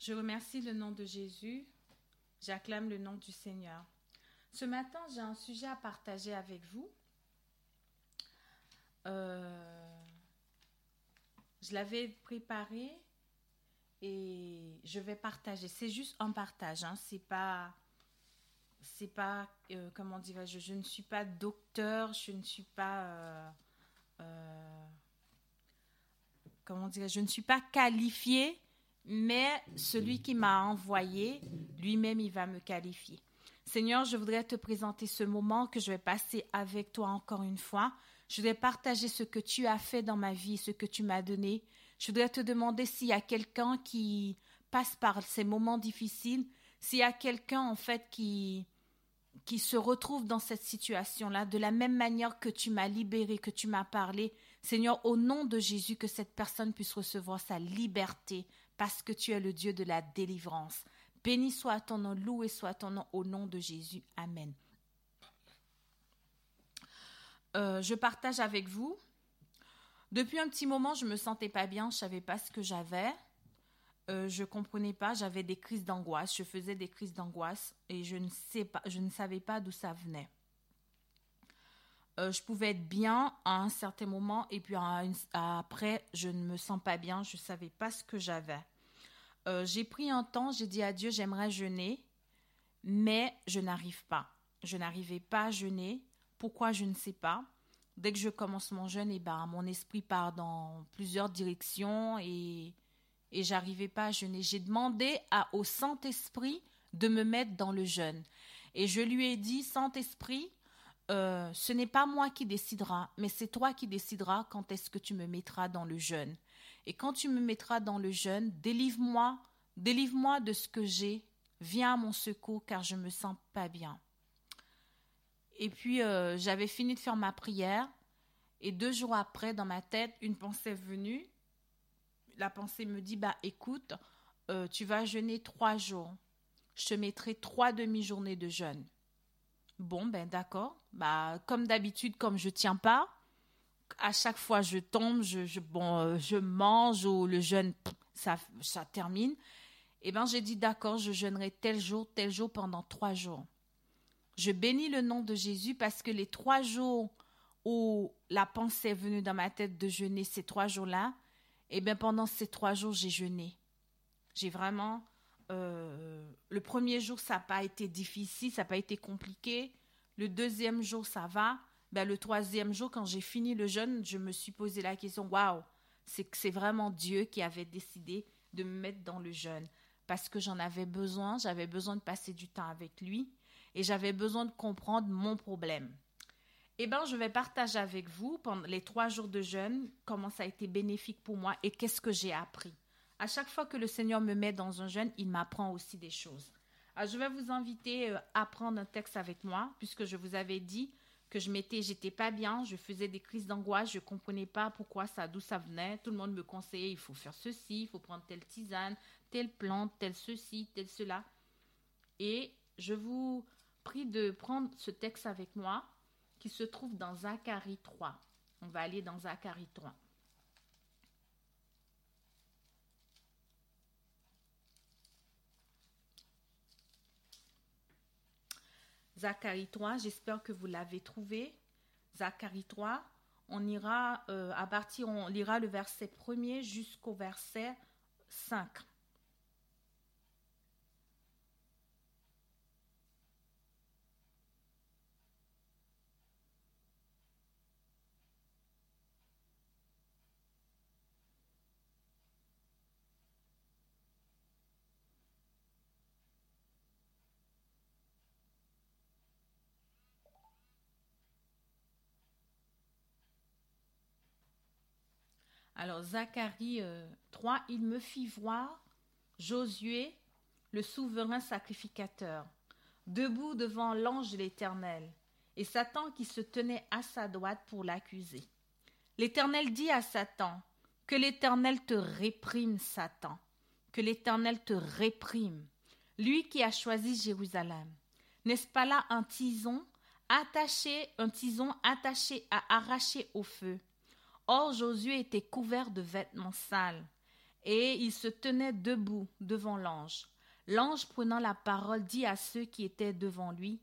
Je remercie le nom de Jésus. J'acclame le nom du Seigneur. Ce matin, j'ai un sujet à partager avec vous. Euh, je l'avais préparé et je vais partager. C'est juste un partage. Hein. C'est pas, c'est pas, euh, comment dirais-je, je ne suis pas docteur, je ne suis pas, euh, comment dirais je ne suis pas qualifiée, mais celui qui m'a envoyé, lui-même, il va me qualifier. Seigneur, je voudrais te présenter ce moment que je vais passer avec toi encore une fois. Je voudrais partager ce que tu as fait dans ma vie, ce que tu m'as donné. Je voudrais te demander s'il y a quelqu'un qui passe par ces moments difficiles, s'il y a quelqu'un en fait qui se retrouve dans cette situation-là, de la même manière que tu m'as libéré, que tu m'as parlé, Seigneur, au nom de Jésus, que cette personne puisse recevoir sa liberté, parce que tu es le Dieu de la délivrance. Béni soit ton nom, loué soit ton nom, au nom de Jésus. Amen. Euh, je partage avec vous. Depuis un petit moment, je me sentais pas bien, je savais pas ce que j'avais. Euh, je comprenais pas, j'avais des crises d'angoisse, je faisais des crises d'angoisse et je ne sais pas, je ne savais pas d'où ça venait. Euh, je pouvais être bien à un certain moment et puis après, je ne me sens pas bien, je ne savais pas ce que j'avais. Euh, j'ai pris un temps, j'ai dit à Dieu, j'aimerais jeûner, mais je n'arrive pas. Je n'arrivais pas à jeûner. Pourquoi je ne sais pas. Dès que je commence mon jeûne, et eh ben, mon esprit part dans plusieurs directions et, et j'arrivais pas à jeûner. J'ai demandé à, au Saint-Esprit de me mettre dans le jeûne. Et je lui ai dit, Saint-Esprit, euh, ce n'est pas moi qui décidera, mais c'est toi qui décideras quand est-ce que tu me mettras dans le jeûne. Et quand tu me mettras dans le jeûne, délivre-moi, délivre-moi de ce que j'ai, viens à mon secours car je me sens pas bien. Et puis euh, j'avais fini de faire ma prière et deux jours après, dans ma tête, une pensée est venue. La pensée me dit, bah écoute, euh, tu vas jeûner trois jours. Je te mettrai trois demi-journées de jeûne. Bon, ben d'accord. Bah, comme d'habitude, comme je tiens pas, à chaque fois je tombe, je, euh, je mange ou le jeûne, ça, ça termine. Eh ben, j'ai dit d'accord, je jeûnerai tel jour, tel jour pendant trois jours. Je bénis le nom de Jésus parce que les trois jours où la pensée est venue dans ma tête de jeûner, ces trois jours-là, eh bien, pendant ces trois jours, j'ai jeûné. J'ai vraiment euh, le premier jour, ça n'a pas été difficile, ça n'a pas été compliqué. Le deuxième jour, ça va. Ben, le troisième jour, quand j'ai fini le jeûne, je me suis posé la question, waouh, c'est que c'est vraiment Dieu qui avait décidé de me mettre dans le jeûne. Parce que j'en avais besoin, j'avais besoin de passer du temps avec lui et j'avais besoin de comprendre mon problème. Eh bien, je vais partager avec vous pendant les trois jours de jeûne comment ça a été bénéfique pour moi et qu'est-ce que j'ai appris. À chaque fois que le Seigneur me met dans un jeûne, il m'apprend aussi des choses. Alors, je vais vous inviter euh, à prendre un texte avec moi, puisque je vous avais dit que je m'étais, j'étais pas bien, je faisais des crises d'angoisse, je comprenais pas pourquoi ça, d'où ça venait. Tout le monde me conseillait, il faut faire ceci, il faut prendre telle tisane, telle plante, tel ceci, tel cela. Et je vous prie de prendre ce texte avec moi, qui se trouve dans Zacharie 3. On va aller dans Zacharie 3. Zacharie 3, j'espère que vous l'avez trouvé. Zacharie 3, on ira euh, à partir, on lira le verset 1er jusqu'au verset 5. Alors Zacharie 3, euh, il me fit voir Josué, le souverain sacrificateur, debout devant l'ange de l'Éternel, et Satan qui se tenait à sa droite pour l'accuser. L'Éternel dit à Satan, Que l'Éternel te réprime, Satan, que l'Éternel te réprime, lui qui a choisi Jérusalem. N'est-ce pas là un tison attaché, un tison attaché à arracher au feu? Or Josué était couvert de vêtements sales, et il se tenait debout devant l'ange. L'ange prenant la parole dit à ceux qui étaient devant lui,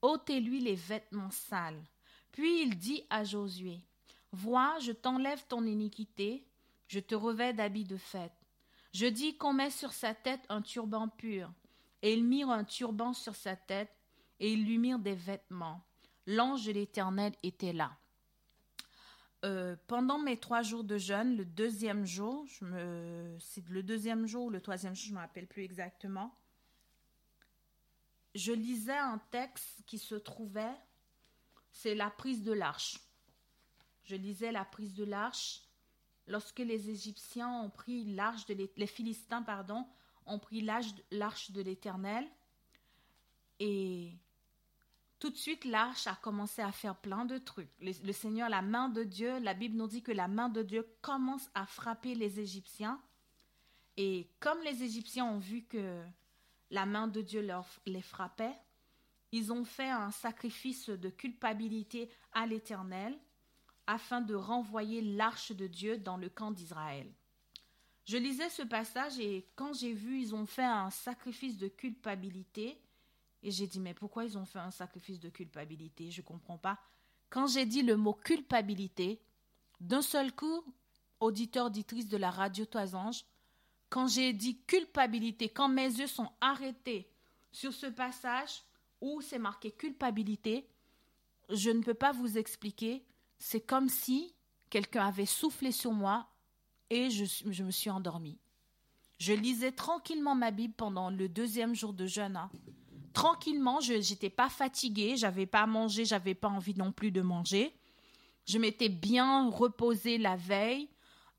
ôtez-lui les vêtements sales. Puis il dit à Josué, Vois, je t'enlève ton iniquité, je te revais d'habits de fête. Je dis qu'on met sur sa tête un turban pur. Et ils mirent un turban sur sa tête, et ils lui mirent des vêtements. L'ange de l'Éternel était là. Euh, pendant mes trois jours de jeûne, le deuxième jour, c'est le deuxième jour ou le troisième jour, je ne me rappelle plus exactement, je lisais un texte qui se trouvait, c'est la prise de l'arche. Je lisais la prise de l'arche lorsque les Égyptiens ont pris l'arche de les Philistins pardon ont pris l'arche de l'Éternel et tout de suite, l'arche a commencé à faire plein de trucs. Le, Seigneur, la main de Dieu, la Bible nous dit que la main de Dieu commence à frapper les Égyptiens. Et comme les Égyptiens ont vu que la main de Dieu leur, les frappait, ils ont fait un sacrifice de culpabilité à l'Éternel afin de renvoyer l'arche de Dieu dans le camp d'Israël. Je lisais ce passage et quand j'ai vu ils ont fait un sacrifice de culpabilité, et j'ai dit, mais pourquoi ils ont fait un sacrifice de culpabilité? Je ne comprends pas. Quand j'ai dit le mot culpabilité, d'un seul coup, auditeur, auditrice de la radio Toisange, quand j'ai dit culpabilité, quand mes yeux sont arrêtés sur ce passage où c'est marqué culpabilité, je ne peux pas vous expliquer. C'est comme si quelqu'un avait soufflé sur moi et je, me suis endormie. Je lisais tranquillement ma Bible pendant le deuxième jour de jeûne. Hein tranquillement, je n'étais pas fatiguée, j'avais pas mangé, j'avais pas envie non plus de manger. Je m'étais bien reposée la veille.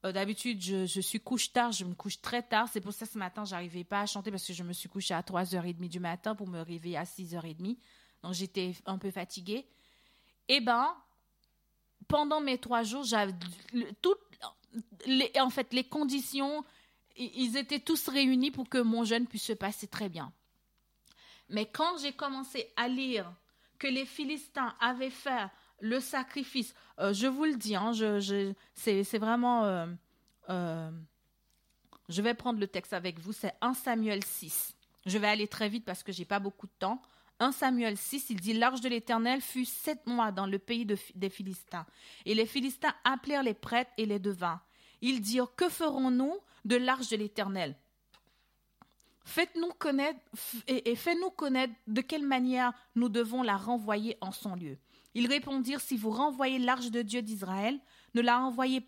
Euh, d'habitude, je, suis couche tard, je me couche très tard. C'est pour ça ce matin, j'arrivais pas à chanter parce que je me suis couchée à 3h30 du matin pour me réveiller à 6h30. Donc, j'étais un peu fatiguée. Eh ben, pendant mes trois jours, j'avais toutes les, en fait, les conditions, ils étaient tous réunis pour que mon jeûne puisse se passer très bien. Mais quand j'ai commencé à lire que les Philistins avaient fait le sacrifice, euh, je vous le dis, hein, c'est vraiment... Euh, euh, je vais prendre le texte avec vous, c'est 1 Samuel 6. Je vais aller très vite parce que j'ai pas beaucoup de temps. 1 Samuel 6, il dit L'arche de l'Éternel fut sept mois dans le pays des Philistins. Et les Philistins appelèrent les prêtres et les devins. Ils dirent Que ferons-nous de l'arche de l'Éternel? Faites-nous connaître et, faites-nous connaître de quelle manière nous devons la renvoyer en son lieu. Ils répondirent Si vous renvoyez l'arche de Dieu d'Israël, ne la renvoyez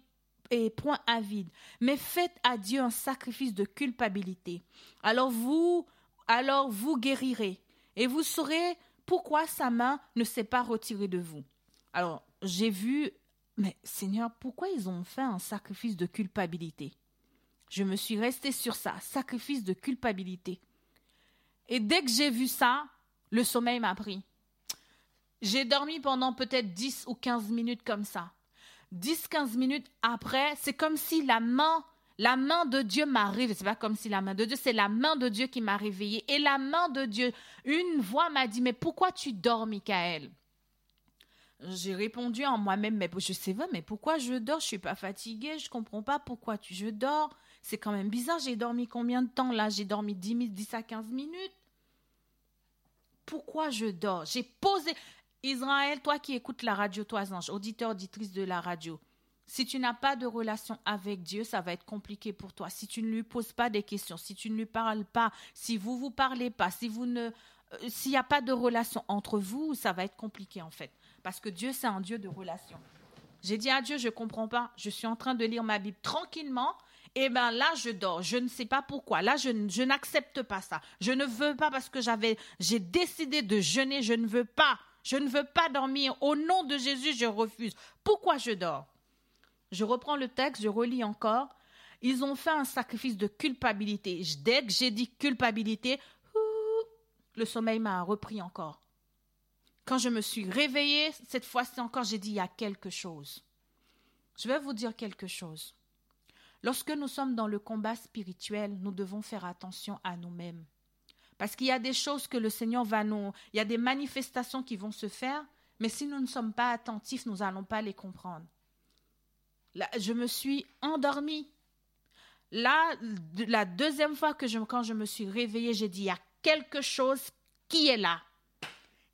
point à vide, mais faites à Dieu un sacrifice de culpabilité. Alors vous, alors vous guérirez, et vous saurez pourquoi sa main ne s'est pas retirée de vous. Alors j'ai vu, mais Seigneur, pourquoi ils ont fait un sacrifice de culpabilité? Je me suis restée sur ça, sacrifice de culpabilité. Et dès que j'ai vu ça, le sommeil m'a pris. J'ai dormi pendant peut-être 10 ou 15 minutes comme ça. 10-15 minutes après, c'est comme si la main, la main de Dieu m'arrive. C'est pas comme si la main de Dieu, c'est la main de Dieu qui m'a réveillée. Et la main de Dieu, une voix m'a dit, mais pourquoi tu dors, Michael? J'ai répondu en moi-même, mais je sais pas, mais pourquoi je dors? Je suis pas fatiguée, je comprends pas pourquoi tu, je dors. C'est quand même bizarre, j'ai dormi combien de temps là? J'ai dormi 10, 10 à 15 minutes. Pourquoi je dors? J'ai posé. Israël, toi qui écoutes la radio, toi ange, auditeur, auditrice de la radio, si tu n'as pas de relation avec Dieu, ça va être compliqué pour toi. Si tu ne lui poses pas des questions, si tu ne lui parles pas, si vous vous parlez pas, si vous ne, euh, s'il n'y a pas de relation entre vous, ça va être compliqué en fait, parce que Dieu c'est un Dieu de relation. J'ai dit à Dieu, je comprends pas. Je suis en train de lire ma Bible tranquillement eh bien là, je dors. Je ne sais pas pourquoi. Là, je, je n'accepte pas ça. Je ne veux pas parce que j'avais, j'ai décidé de jeûner. Je ne veux pas. Je ne veux pas dormir. Au nom de Jésus, je refuse. Pourquoi je dors? Je reprends le texte, je relis encore. Ils ont fait un sacrifice de culpabilité. Dès que j'ai dit culpabilité, le sommeil m'a repris encore. Quand je me suis réveillée, cette fois-ci encore, j'ai dit il y a quelque chose. Je vais vous dire quelque chose. Lorsque nous sommes dans le combat spirituel, nous devons faire attention à nous-mêmes. Parce qu'il y a des choses que le Seigneur va nous... Il y a des manifestations qui vont se faire, mais si nous ne sommes pas attentifs, nous n'allons pas les comprendre. je me suis endormie. là, la deuxième fois que je, quand je me suis réveillée, j'ai dit, il y a quelque chose qui est là.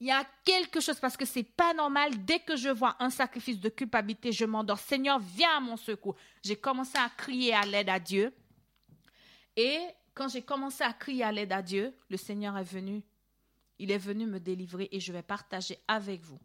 Il y a quelque chose parce que c'est pas normal. Dès que je vois un sacrifice de culpabilité, je m'endors. Seigneur, viens à mon secours. J'ai commencé à crier à l'aide à Dieu. Et quand j'ai commencé à crier à l'aide à Dieu, le Seigneur est venu. Il est venu me délivrer et je vais partager avec vous.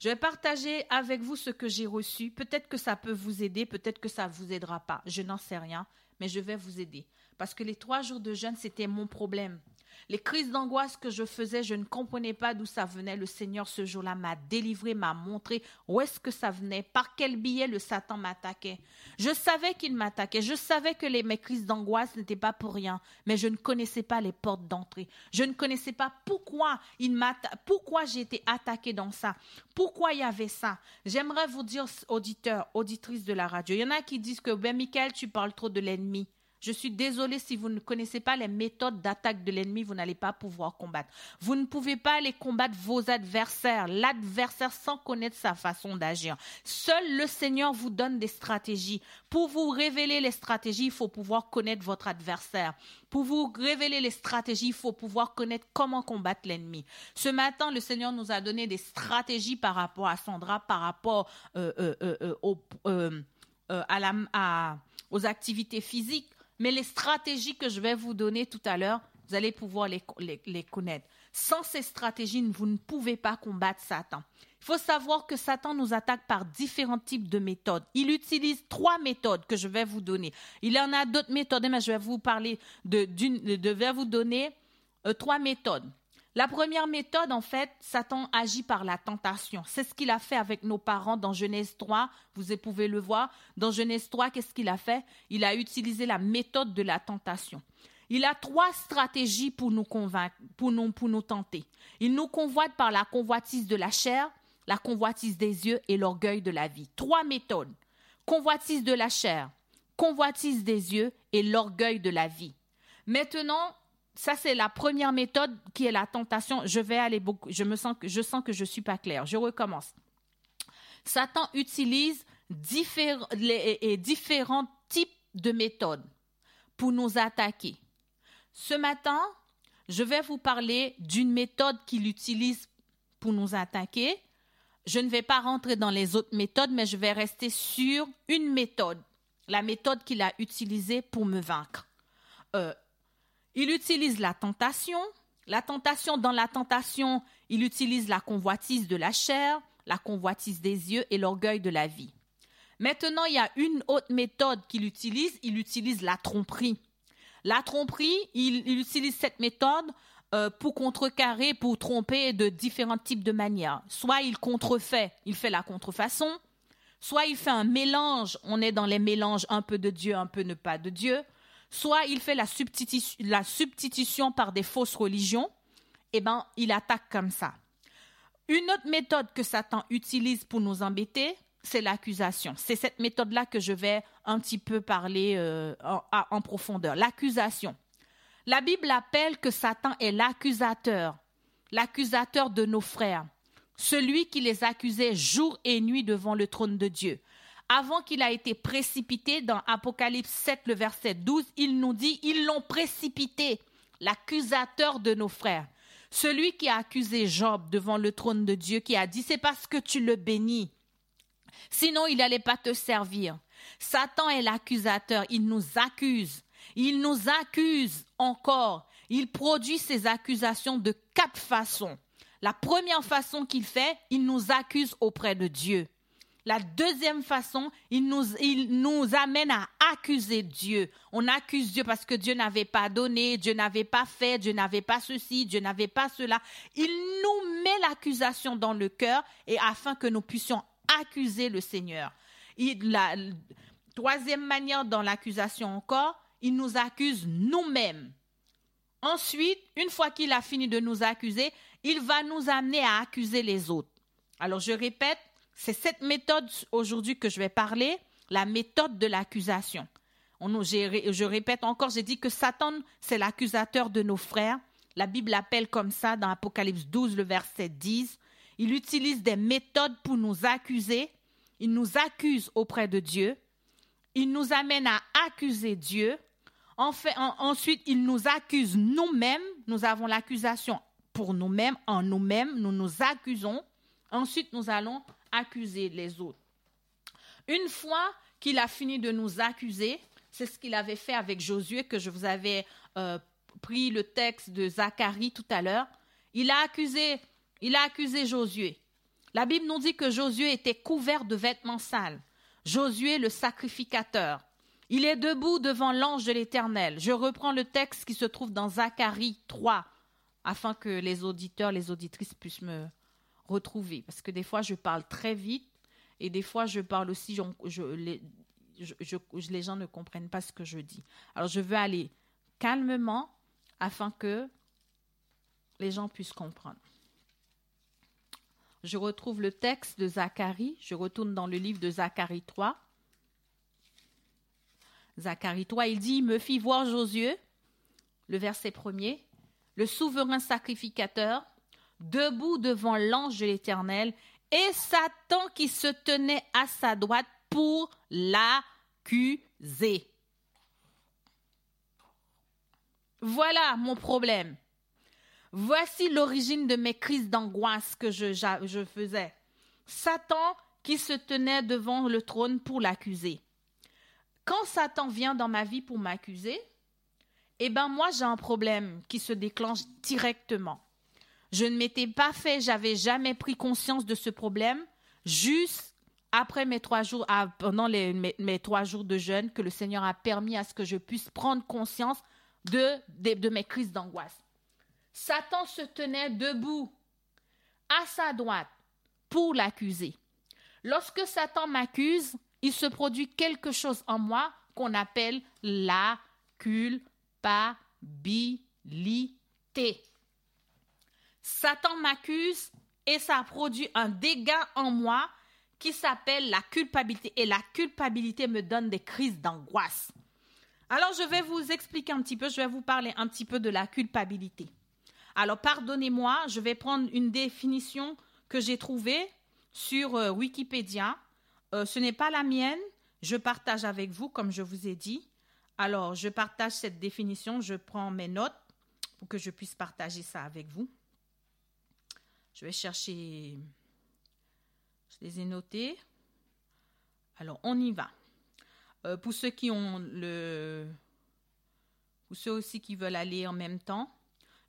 Je vais partager avec vous ce que j'ai reçu. Peut-être que ça peut vous aider, peut-être que ça ne vous aidera pas. Je n'en sais rien, mais je vais vous aider. Parce que les trois jours de jeûne, c'était mon problème. Les crises d'angoisse que je faisais, je ne comprenais pas d'où ça venait. Le Seigneur, ce jour-là, m'a délivré, m'a montré où est-ce que ça venait, par quel billet le Satan m'attaquait. Je savais qu'il m'attaquait. Je savais que les, mes crises d'angoisse n'étaient pas pour rien, mais je ne connaissais pas les portes d'entrée. Je ne connaissais pas pourquoi il pourquoi j'ai été attaqué dans ça. Pourquoi il y avait ça? J'aimerais vous dire, auditeurs, auditrices de la radio, il y en a qui disent que, ben, Michael, tu parles trop de l'ennemi. Je suis désolée si vous ne connaissez pas les méthodes d'attaque de l'ennemi, vous n'allez pas pouvoir combattre. Vous ne pouvez pas aller combattre vos adversaires, l'adversaire sans connaître sa façon d'agir. Seul le Seigneur vous donne des stratégies. Pour vous révéler les stratégies, il faut pouvoir connaître votre adversaire. Pour vous révéler les stratégies, il faut pouvoir connaître comment combattre l'ennemi. Ce matin, le Seigneur nous a donné des stratégies par rapport à Sandra, par rapport aux activités physiques mais les stratégies que je vais vous donner tout à l'heure, vous allez pouvoir les, connaître. Sans ces stratégies, vous ne pouvez pas combattre Satan. Il faut savoir que Satan nous attaque par différents types de méthodes. Il utilise trois méthodes que je vais vous donner. Il en a d'autres méthodes, mais je vais vous parler de, d'une, de donner euh, trois méthodes. La première méthode, en fait, Satan agit par la tentation. C'est ce qu'il a fait avec nos parents dans Genèse 3. Vous pouvez le voir. Dans Genèse 3, qu'est-ce qu'il a fait? Il a utilisé la méthode de la tentation. Il a trois stratégies pour nous convaincre, pour nous, pour nous tenter. Il nous convoite par la convoitise de la chair, la convoitise des yeux et l'orgueil de la vie. Trois méthodes. Convoitise de la chair, convoitise des yeux et l'orgueil de la vie. Maintenant, ça c'est la première méthode qui est la tentation. Je vais aller beaucoup. Je me sens que je sens que je suis pas claire. Je recommence. Satan utilise différents, types de méthodes pour nous attaquer. Ce matin, je vais vous parler d'une méthode qu'il utilise pour nous attaquer. Je ne vais pas rentrer dans les autres méthodes, mais je vais rester sur une méthode, la méthode qu'il a utilisée pour me vaincre. Euh, il utilise la tentation. La tentation, dans la tentation, il utilise la convoitise de la chair, la convoitise des yeux et l'orgueil de la vie. Maintenant, il y a une autre méthode qu'il utilise, il utilise la tromperie. La tromperie, il, utilise cette méthode euh, pour contrecarrer, pour tromper de différents types de manières. Soit il contrefait, il fait la contrefaçon, soit il fait un mélange, on est dans les mélanges un peu de Dieu, un peu ne pas de Dieu, soit il fait la substitution, par des fausses religions, eh ben, il attaque comme ça. Une autre méthode que Satan utilise pour nous embêter, c'est l'accusation. C'est cette méthode-là que je vais un petit peu parler euh, en, profondeur. L'accusation. La Bible appelle que Satan est l'accusateur, l'accusateur de nos frères, celui qui les accusait jour et nuit devant le trône de Dieu avant qu'il a été précipité dans Apocalypse 7, le verset 12, il nous dit, ils l'ont précipité, l'accusateur de nos frères. Celui qui a accusé Job devant le trône de Dieu, qui a dit, c'est parce que tu le bénis. Sinon, il n'allait pas te servir. Satan est l'accusateur, il nous accuse. Il nous accuse encore. Il produit ses accusations de quatre façons. La première façon qu'il fait, il nous accuse auprès de Dieu. La deuxième façon, il nous, amène à accuser Dieu. On accuse Dieu parce que Dieu n'avait pas donné, Dieu n'avait pas fait, Dieu n'avait pas ceci, Dieu n'avait pas cela. Il nous met l'accusation dans le cœur et afin que nous puissions accuser le Seigneur. troisième manière dans l'accusation encore, il nous accuse nous-mêmes. Ensuite, une fois qu'il a fini de nous accuser, il va nous amener à accuser les autres. Alors je répète, c'est cette méthode aujourd'hui que je vais parler, la méthode de l'accusation. Je répète encore, j'ai dit que Satan, c'est l'accusateur de nos frères. La Bible l'appelle comme ça dans Apocalypse 12, le verset 10. Il utilise des méthodes pour nous accuser. Il nous accuse auprès de Dieu. Il nous amène à accuser Dieu ensuite, il nous accuse nous-mêmes. Nous avons l'accusation pour nous-mêmes, en nous-mêmes. Nous nous accusons. Ensuite, nous allons accuser les autres. Une fois qu'il a fini de nous accuser, c'est ce qu'il avait fait avec Josué, que je vous avais euh, pris le texte de Zacharie tout à l'heure. Il a accusé, il a accusé Josué. La Bible nous dit que Josué était couvert de vêtements sales. Josué, le sacrificateur. Il est debout devant l'ange de l'Éternel. Je reprends le texte qui se trouve dans Zacharie 3, afin que les auditeurs, les auditrices puissent me retrouver. Parce que des fois, je parle très vite et des fois, je parle aussi, les, les gens ne comprennent pas ce que je dis. Alors, je veux aller calmement afin que les gens puissent comprendre. Je retrouve le texte de Zacharie, je retourne dans le livre de Zacharie 3. Zacharie 3, il dit, il me fit voir Josué, le verset premier, le souverain sacrificateur, debout devant l'ange de l'Éternel, et Satan qui se tenait à sa droite pour l'accuser. Voilà mon problème. Voici l'origine de mes crises d'angoisse que je, faisais. Satan qui se tenait devant le trône pour l'accuser. Quand Satan vient dans ma vie pour m'accuser, eh ben moi j'ai un problème qui se déclenche directement. Je ne m'étais pas fait, j'avais jamais pris conscience de ce problème, juste après mes trois jours, ah, pendant mes, trois jours de jeûne, que le Seigneur a permis à ce que je puisse prendre conscience de, de mes crises d'angoisse. Satan se tenait debout à sa droite pour l'accuser. Lorsque Satan m'accuse, il se produit quelque chose en moi qu'on appelle la culpabilité. Satan m'accuse et ça produit un dégât en moi qui s'appelle la culpabilité. Et la culpabilité me donne des crises d'angoisse. Alors, je vais vous expliquer un petit peu, je vais vous parler un petit peu de la culpabilité. Alors, pardonnez-moi, je vais prendre une définition que j'ai trouvée sur euh, Wikipédia. Euh, ce n'est pas la mienne, je partage avec vous, comme je vous ai dit. Alors, je partage cette définition, je prends mes notes pour que je puisse partager ça avec vous. Je vais chercher, je les ai notés. Alors, on y va. Euh, pour ceux qui ont le. Pour ceux aussi qui veulent aller en même temps,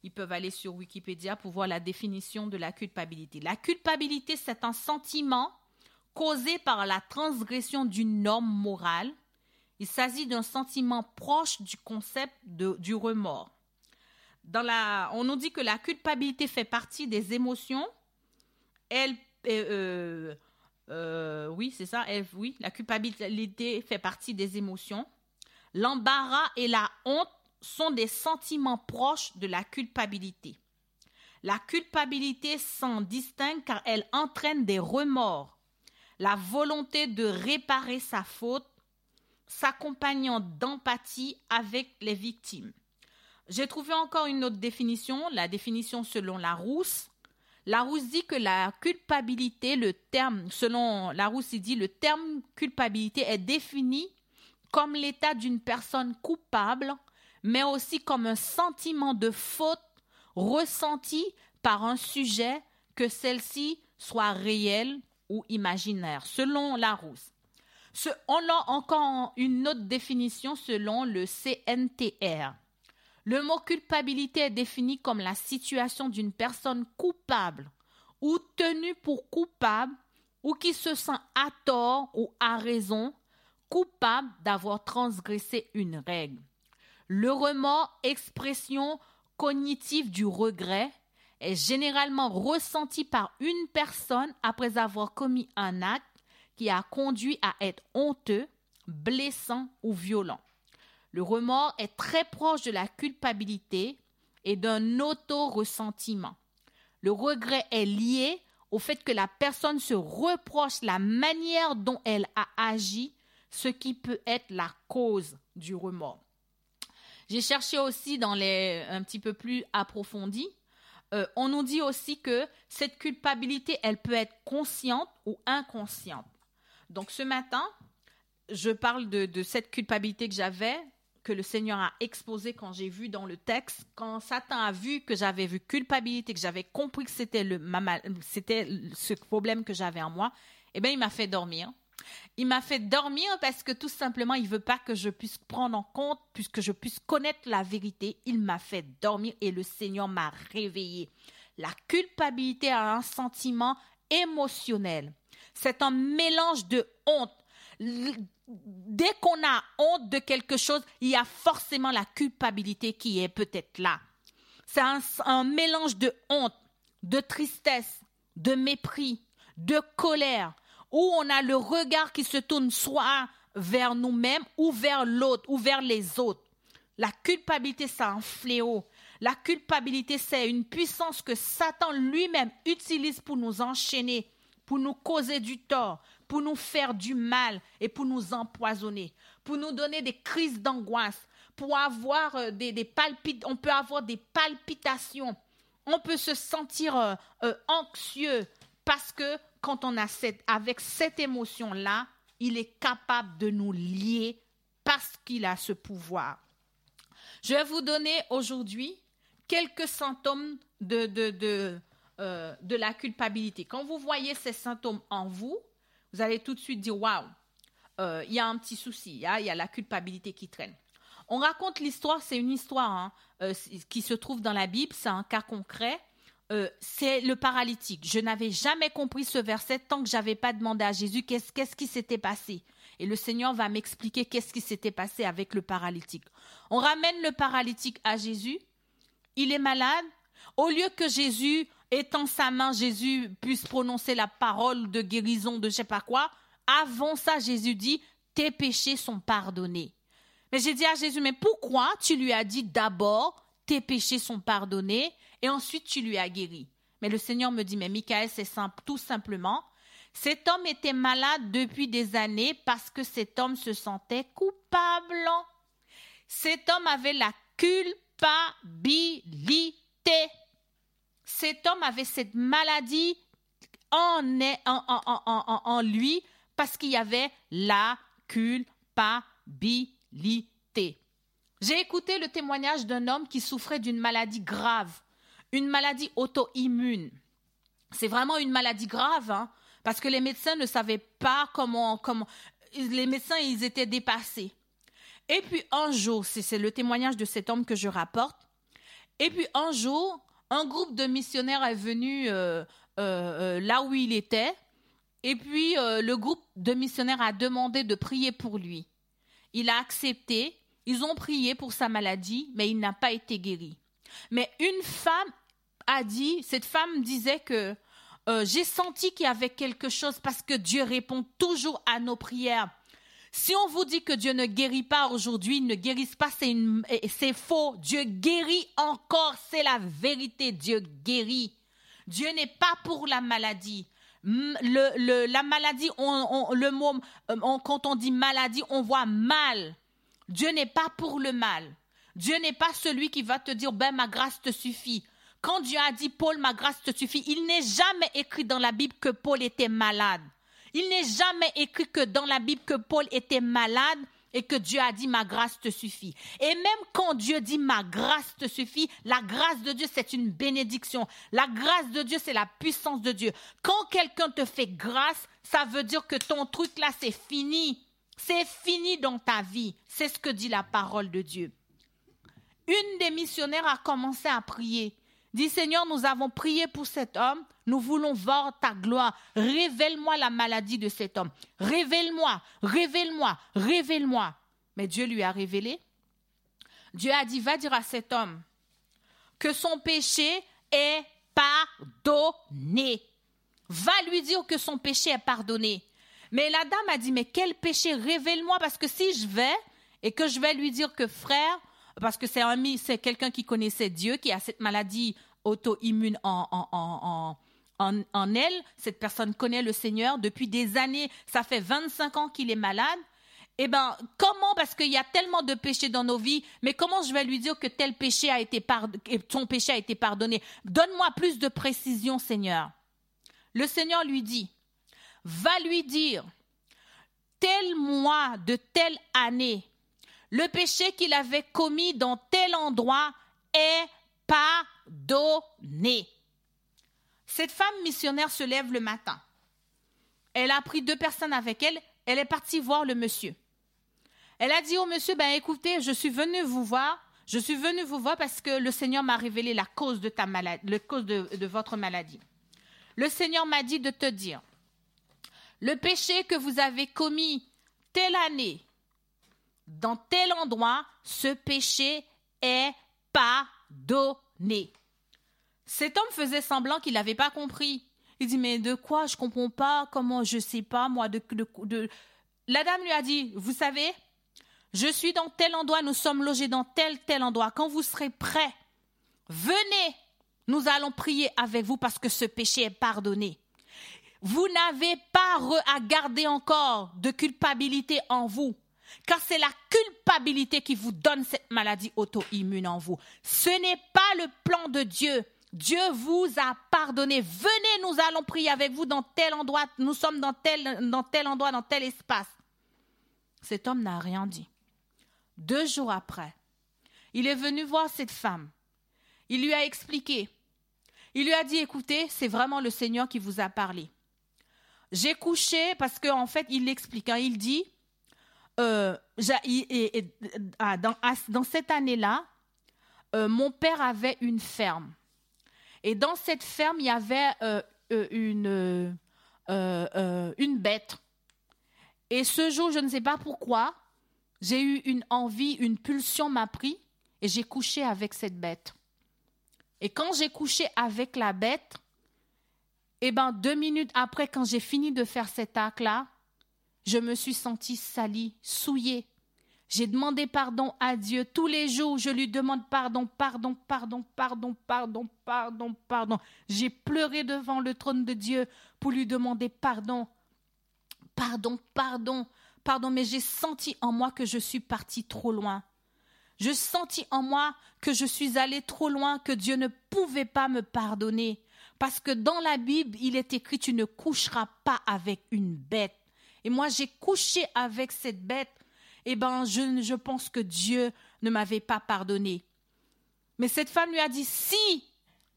ils peuvent aller sur Wikipédia pour voir la définition de la culpabilité. La culpabilité, c'est un sentiment causé par la transgression d'une norme morale. Il s'agit d'un sentiment proche du concept du remords. On nous dit que la culpabilité fait partie des émotions. Elle, euh, euh, oui, c'est ça. oui, la culpabilité fait partie des émotions. L'embarras et la honte sont des sentiments proches de la culpabilité. La culpabilité s'en distingue car elle entraîne des remords, la volonté de réparer sa faute, s'accompagnant d'empathie avec les victimes. J'ai trouvé encore une autre définition, la définition selon Larousse. Larousse dit que la culpabilité, le terme, selon Larousse, il dit le terme culpabilité est défini comme l'état d'une personne coupable, mais aussi comme un sentiment de faute ressenti par un sujet, que celle-ci soit réelle ou imaginaire, selon Larousse. on a encore une autre définition selon le CNTR. Le mot culpabilité est défini comme la situation d'une personne coupable ou tenue pour coupable ou qui se sent à tort ou à raison coupable d'avoir transgressé une règle. Le remords, expression cognitive du regret, est généralement ressenti par une personne après avoir commis un acte qui a conduit à être honteux, blessant ou violent. Le remords est très proche de la culpabilité et d'un auto-ressentiment. Le regret est lié au fait que la personne se reproche la manière dont elle a agi, ce qui peut être la cause du remords. J'ai cherché aussi dans les un petit peu plus approfondi. Euh, on nous dit aussi que cette culpabilité, elle peut être consciente ou inconsciente. Donc ce matin, je parle de cette culpabilité que j'avais que le Seigneur a exposé quand j'ai vu dans le texte, quand Satan a vu que j'avais vu culpabilité, que j'avais compris que c'était le c'était ce problème que j'avais en moi, eh bien, il m'a fait dormir. Il m'a fait dormir parce que tout simplement, il veut pas que je puisse prendre en compte, puisque je puisse connaître la vérité. Il m'a fait dormir et le Seigneur m'a réveillé. La culpabilité a un sentiment émotionnel. C'est un mélange de honte. Dès qu'on a honte de quelque chose, il y a forcément la culpabilité qui est peut-être là. C'est un, mélange de honte, de tristesse, de mépris, de colère, où on a le regard qui se tourne soit vers nous-mêmes ou vers l'autre ou vers les autres. La culpabilité, c'est un fléau. La culpabilité, c'est une puissance que Satan lui-même utilise pour nous enchaîner, pour nous causer du tort, pour nous faire du mal et pour nous empoisonner, pour nous donner des crises d'angoisse, pour avoir euh, des, des on peut avoir des palpitations, on peut se sentir euh, euh, anxieux parce que quand on a cette, avec cette émotion-là, il est capable de nous lier parce qu'il a ce pouvoir. Je vais vous donner aujourd'hui quelques symptômes de, la culpabilité. Quand vous voyez ces symptômes en vous, vous allez tout de suite dire Waouh, euh, il y a un petit souci, il y a, la culpabilité qui traîne. On raconte l'histoire, c'est une histoire hein, euh, qui se trouve dans la Bible, c'est un cas concret. Euh, c'est le paralytique. Je n'avais jamais compris ce verset tant que j'avais pas demandé à Jésus qu'est-ce qui s'était passé. Et le Seigneur va m'expliquer qu'est-ce qui s'était passé avec le paralytique. On ramène le paralytique à Jésus. Il est malade. Au lieu que Jésus, étend sa main, Jésus puisse prononcer la parole de guérison de je sais pas quoi, avant ça, Jésus dit, tes péchés sont pardonnés. Mais j'ai dit à Jésus, mais pourquoi tu lui as dit d'abord, tes péchés sont pardonnés et ensuite tu lui as guéri? Mais le Seigneur me dit, mais Michael, c'est simple, tout simplement. Cet homme était malade depuis des années parce que cet homme se sentait coupable. Cet homme avait la culpabilité. Cet homme avait cette maladie en, lui parce qu'il y avait la culpabilité. J'ai écouté le témoignage d'un homme qui souffrait d'une maladie grave une maladie auto-immune. C'est vraiment une maladie grave, hein, parce que les médecins ne savaient pas comment. Les médecins, ils étaient dépassés. Et puis un jour, c'est le témoignage de cet homme que je rapporte. Et puis un jour, un groupe de missionnaires est venu euh, euh, euh, là où il était. Et puis le groupe de missionnaires a demandé de prier pour lui. Il a accepté. Ils ont prié pour sa maladie, mais il n'a pas été guéri. Mais une femme a dit, cette femme disait que j'ai senti qu'il y avait quelque chose parce que Dieu répond toujours à nos prières. Si on vous dit que Dieu ne guérit pas aujourd'hui, ne guérisse pas, c'est faux. Dieu guérit encore, c'est la vérité. Dieu guérit. Dieu n'est pas pour la maladie. La maladie, le mot, euh, quand on dit maladie, on voit mal. Dieu n'est pas pour le mal. Dieu n'est pas celui qui va te dire, ben ma grâce te suffit. Quand Dieu a dit, Paul, ma grâce te suffit, il n'est jamais écrit dans la Bible que Paul était malade. Il n'est jamais écrit que dans la Bible que Paul était malade et que Dieu a dit ma grâce te suffit. Et même quand Dieu dit ma grâce te suffit, la grâce de Dieu c'est une bénédiction. La grâce de Dieu c'est la puissance de Dieu. Quand quelqu'un te fait grâce, ça veut dire que ton truc là c'est fini. C'est fini dans ta vie. C'est ce que dit la parole de Dieu une des missionnaires a commencé à prier. Dit Seigneur, nous avons prié pour cet homme, nous voulons voir ta gloire. Révèle-moi la maladie de cet homme. Révèle-moi, révèle-moi, révèle-moi. Mais Dieu lui a révélé. Dieu a dit, va dire à cet homme que son péché est pardonné. Va lui dire que son péché est pardonné. Mais la dame a dit, mais quel péché? Révèle-moi, parce que si je vais et que je vais lui dire que frère, parce que c'est un c'est quelqu'un qui connaissait Dieu, qui a cette maladie auto-immune en, elle. Cette personne connaît le Seigneur depuis des années. Ça fait 25 ans qu'il est malade. Eh ben, comment Parce qu'il y a tellement de péchés dans nos vies, mais comment je vais lui dire que tel péché a été ton péché a été pardonné? Donne-moi plus de précision, Seigneur. Le Seigneur lui dit, va lui dire, tel mois de telle année, Le péché qu'il avait commis dans tel endroit est pardonné. Cette femme missionnaire se lève le matin. Elle a pris deux personnes avec elle. Elle est partie voir le monsieur. Elle a dit au monsieur, ben écoutez, je suis venue vous voir. Je suis venue vous voir parce que le Seigneur m'a révélé la cause de ta cause de, votre maladie. Le Seigneur m'a dit de te dire, le péché que vous avez commis telle année, dans tel endroit, ce péché est pardonné. Cet homme faisait semblant qu'il n'avait pas compris. Il dit, mais de quoi? Je comprends pas, comment? Je sais pas, moi, de... La dame lui a dit, vous savez, je suis dans tel endroit, nous sommes logés dans tel, tel endroit. Quand vous serez prêts, venez, nous allons prier avec vous parce que ce péché est pardonné. Vous n'avez pas à garder encore de culpabilité en vous, car c'est la culpabilité qui vous donne cette maladie auto-immune en vous. Ce n'est pas le plan de Dieu. Dieu vous a pardonné. Venez, nous allons prier avec vous dans tel endroit. Nous sommes dans tel, endroit, dans tel espace. Cet homme n'a rien dit. Deux jours après, il est venu voir cette femme. Il lui a expliqué. Il lui a dit, écoutez, c'est vraiment le Seigneur qui vous a parlé. J'ai couché parce qu'en en fait, il l'explique. Hein. il dit, euh, ah, dans, cette année-là, euh, mon père avait une ferme. Et dans cette ferme, il y avait euh, une, bête. Et ce jour, je ne sais pas pourquoi, j'ai eu une envie, une pulsion m'a pris et j'ai couché avec cette bête. Et quand j'ai couché avec la bête, eh bien, deux minutes après, quand j'ai fini de faire cet acte-là, je me suis sentie salie, souillée. J'ai demandé pardon à Dieu tous les jours. Je lui demande pardon, pardon, pardon, pardon, pardon, pardon, pardon. J'ai pleuré devant le trône de Dieu pour lui demander pardon. Pardon, pardon, pardon, mais j'ai senti en moi que je suis partie trop loin. Je sentis en moi que je suis allée trop loin, que Dieu ne pouvait pas me pardonner. Parce que dans la Bible, il est écrit, tu ne coucheras pas avec une bête. Et moi, j'ai couché avec cette bête. Eh bien, je, pense que Dieu ne m'avait pas pardonné. Mais cette femme lui a dit, si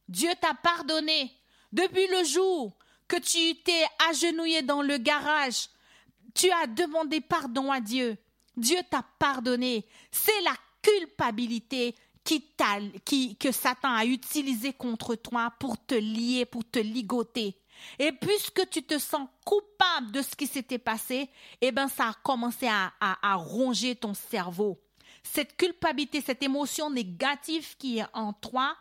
Dieu t'a pardonné depuis le jour que tu t'es agenouillé dans le garage, tu as demandé pardon à Dieu. Dieu t'a pardonné. C'est la culpabilité qui, que Satan a utilisé contre toi pour te lier, pour te ligoter. Et puisque tu te sens coupable de ce qui s'était passé, eh ben ça a commencé à, ronger ton cerveau. Cette culpabilité, cette émotion négative qui est en toi,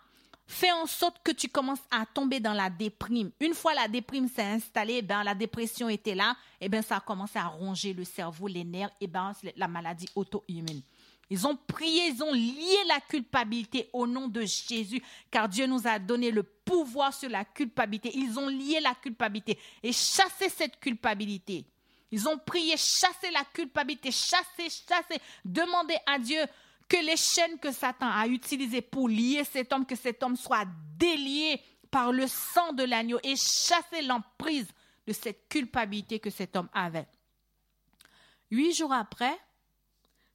fait en sorte que tu commences à tomber dans la déprime. Une fois la déprime s'est installée, ben la dépression était là, et ben ça a commencé à ronger le cerveau, les nerfs, et ben la maladie auto-immune. Ils ont prié, ils ont lié la culpabilité au nom de Jésus, car Dieu nous a donné le pouvoir sur la culpabilité. Ils ont lié la culpabilité et chassé cette culpabilité. Ils ont prié, chassé la culpabilité, chassé, chassé, demandé à Dieu que les chaînes que Satan a utilisées pour lier cet homme, que cet homme soit délié par le sang de l'agneau et chasser l'emprise de cette culpabilité que cet homme avait. Huit jours après,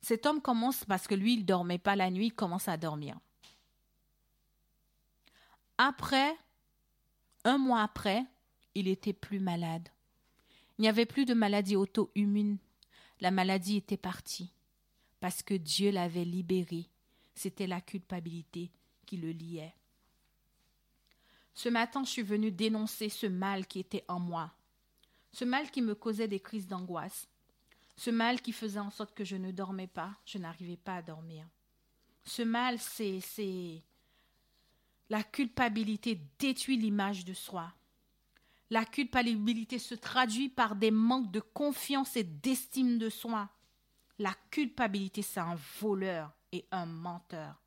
cet homme commence, parce que lui, il ne dormait pas la nuit, il commence à dormir. Après, un mois après, il était plus malade. Il n'y avait plus de maladie auto-immune. La maladie était partie parce que Dieu l'avait libéré. C'était la culpabilité qui le liait. Ce matin, je suis venue dénoncer ce mal qui était en moi, ce mal qui me causait des crises d'angoisse, ce mal qui faisait en sorte que je ne dormais pas, je n'arrivais pas à dormir. Ce mal, c'est, la culpabilité détruit l'image de soi. La culpabilité se traduit par des manques de confiance et d'estime de soi. La culpabilité, c'est un voleur et un menteur.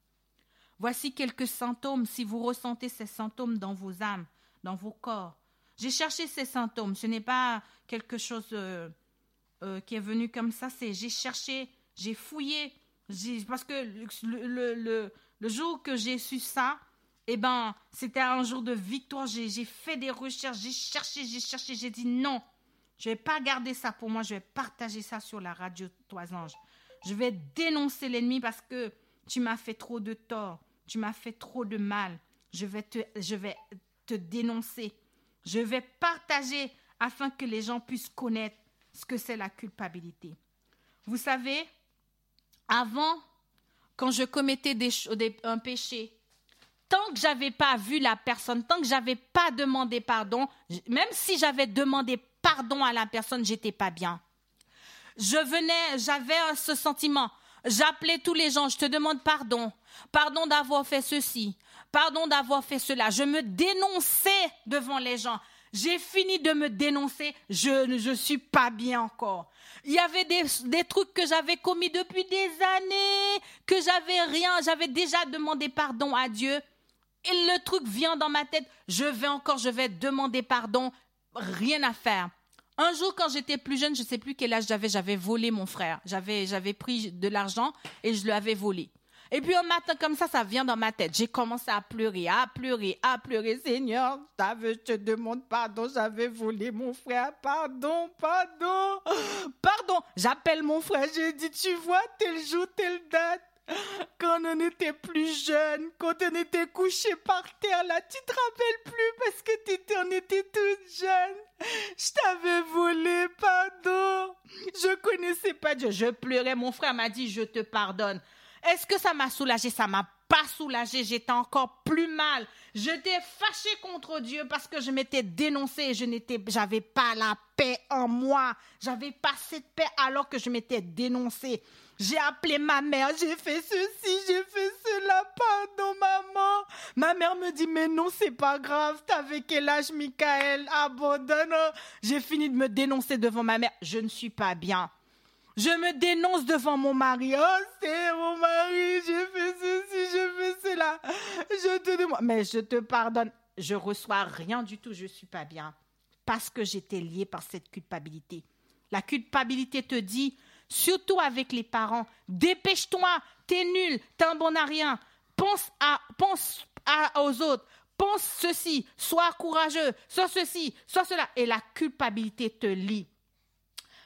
Voici quelques symptômes si vous ressentez ces symptômes dans vos âmes, dans vos corps. J'ai cherché ces symptômes. Ce n'est pas quelque chose euh, qui est venu comme ça, c'est j'ai cherché, j'ai fouillé, parce que le, le, le, jour que j'ai su ça, eh ben, c'était un jour de victoire. J'ai fait des recherches, j'ai cherché, j'ai cherché, j'ai dit non, je vais pas garder ça pour moi, je vais partager ça sur la radio Trois Anges. Je vais dénoncer l'ennemi parce que tu m'as fait trop de tort. Tu m'as fait trop de mal. Je vais te, je vais te dénoncer. Je vais partager afin que les gens puissent connaître ce que c'est la culpabilité. Vous savez, avant, quand je commettais un péché, tant que j'avais pas vu la personne, tant que j'avais pas demandé pardon, même si j'avais demandé pardon à la personne, j'étais pas bien. Je venais, j'avais ce sentiment. J'appelais tous les gens, je te demande pardon. Pardon d'avoir fait ceci. Pardon d'avoir fait cela. Je me dénonçais devant les gens. J'ai fini de me dénoncer. Je ne suis pas bien encore. Il y avait des, des trucs que j'avais commis depuis des années, que j'avais rien. J'avais déjà demandé pardon à Dieu. Et le truc vient dans ma tête. Je vais encore, je vais demander pardon. Rien à faire. Un jour, quand j'étais plus jeune, je ne sais plus quel âge j'avais, j'avais volé mon frère. J'avais, j'avais pris de l'argent et je l'avais volé. Et puis un matin comme ça, ça vient dans ma tête. J'ai commencé à pleurer, à pleurer, à pleurer. Seigneur, je te demande pardon, j'avais volé mon frère. Pardon, pardon, pardon. J'appelle mon frère, j'ai dit, tu vois, tel jour, telle date. Quand on était plus jeune, quand on était couché par terre, là, tu te rappelles plus parce que étais, on était toute jeune. Je t'avais volé, pardon. Je connaissais pas Dieu. Je pleurais. Mon frère m'a dit, je te pardonne. Est-ce que ça m'a soulagé? Ça m'a pas soulagé. J'étais encore plus mal. J'étais fâchée contre Dieu parce que je m'étais dénoncée. Je n'étais, j'avais pas la paix en moi. J'avais pas cette paix alors que je m'étais dénoncée. J'ai appelé ma mère, j'ai fait ceci, j'ai fait cela, pardon maman. Ma mère me dit, mais non, c'est pas grave, t'avais quel âge, Michael? Abandonne. J'ai fini de me dénoncer devant ma mère, je ne suis pas bien. Je me dénonce devant mon mari. Oh, c'est mon mari, j'ai fait ceci, j'ai fait cela. Je te demande, mais je te pardonne. Je reçois rien du tout, je suis pas bien. Parce que j'étais liée par cette culpabilité. La culpabilité te dit, surtout avec les parents. Dépêche-toi, t'es nul, t'es un bon à rien. Pense, à, pense à, aux autres. Pense ceci, sois courageux, sois ceci, sois cela. Et la culpabilité te lie.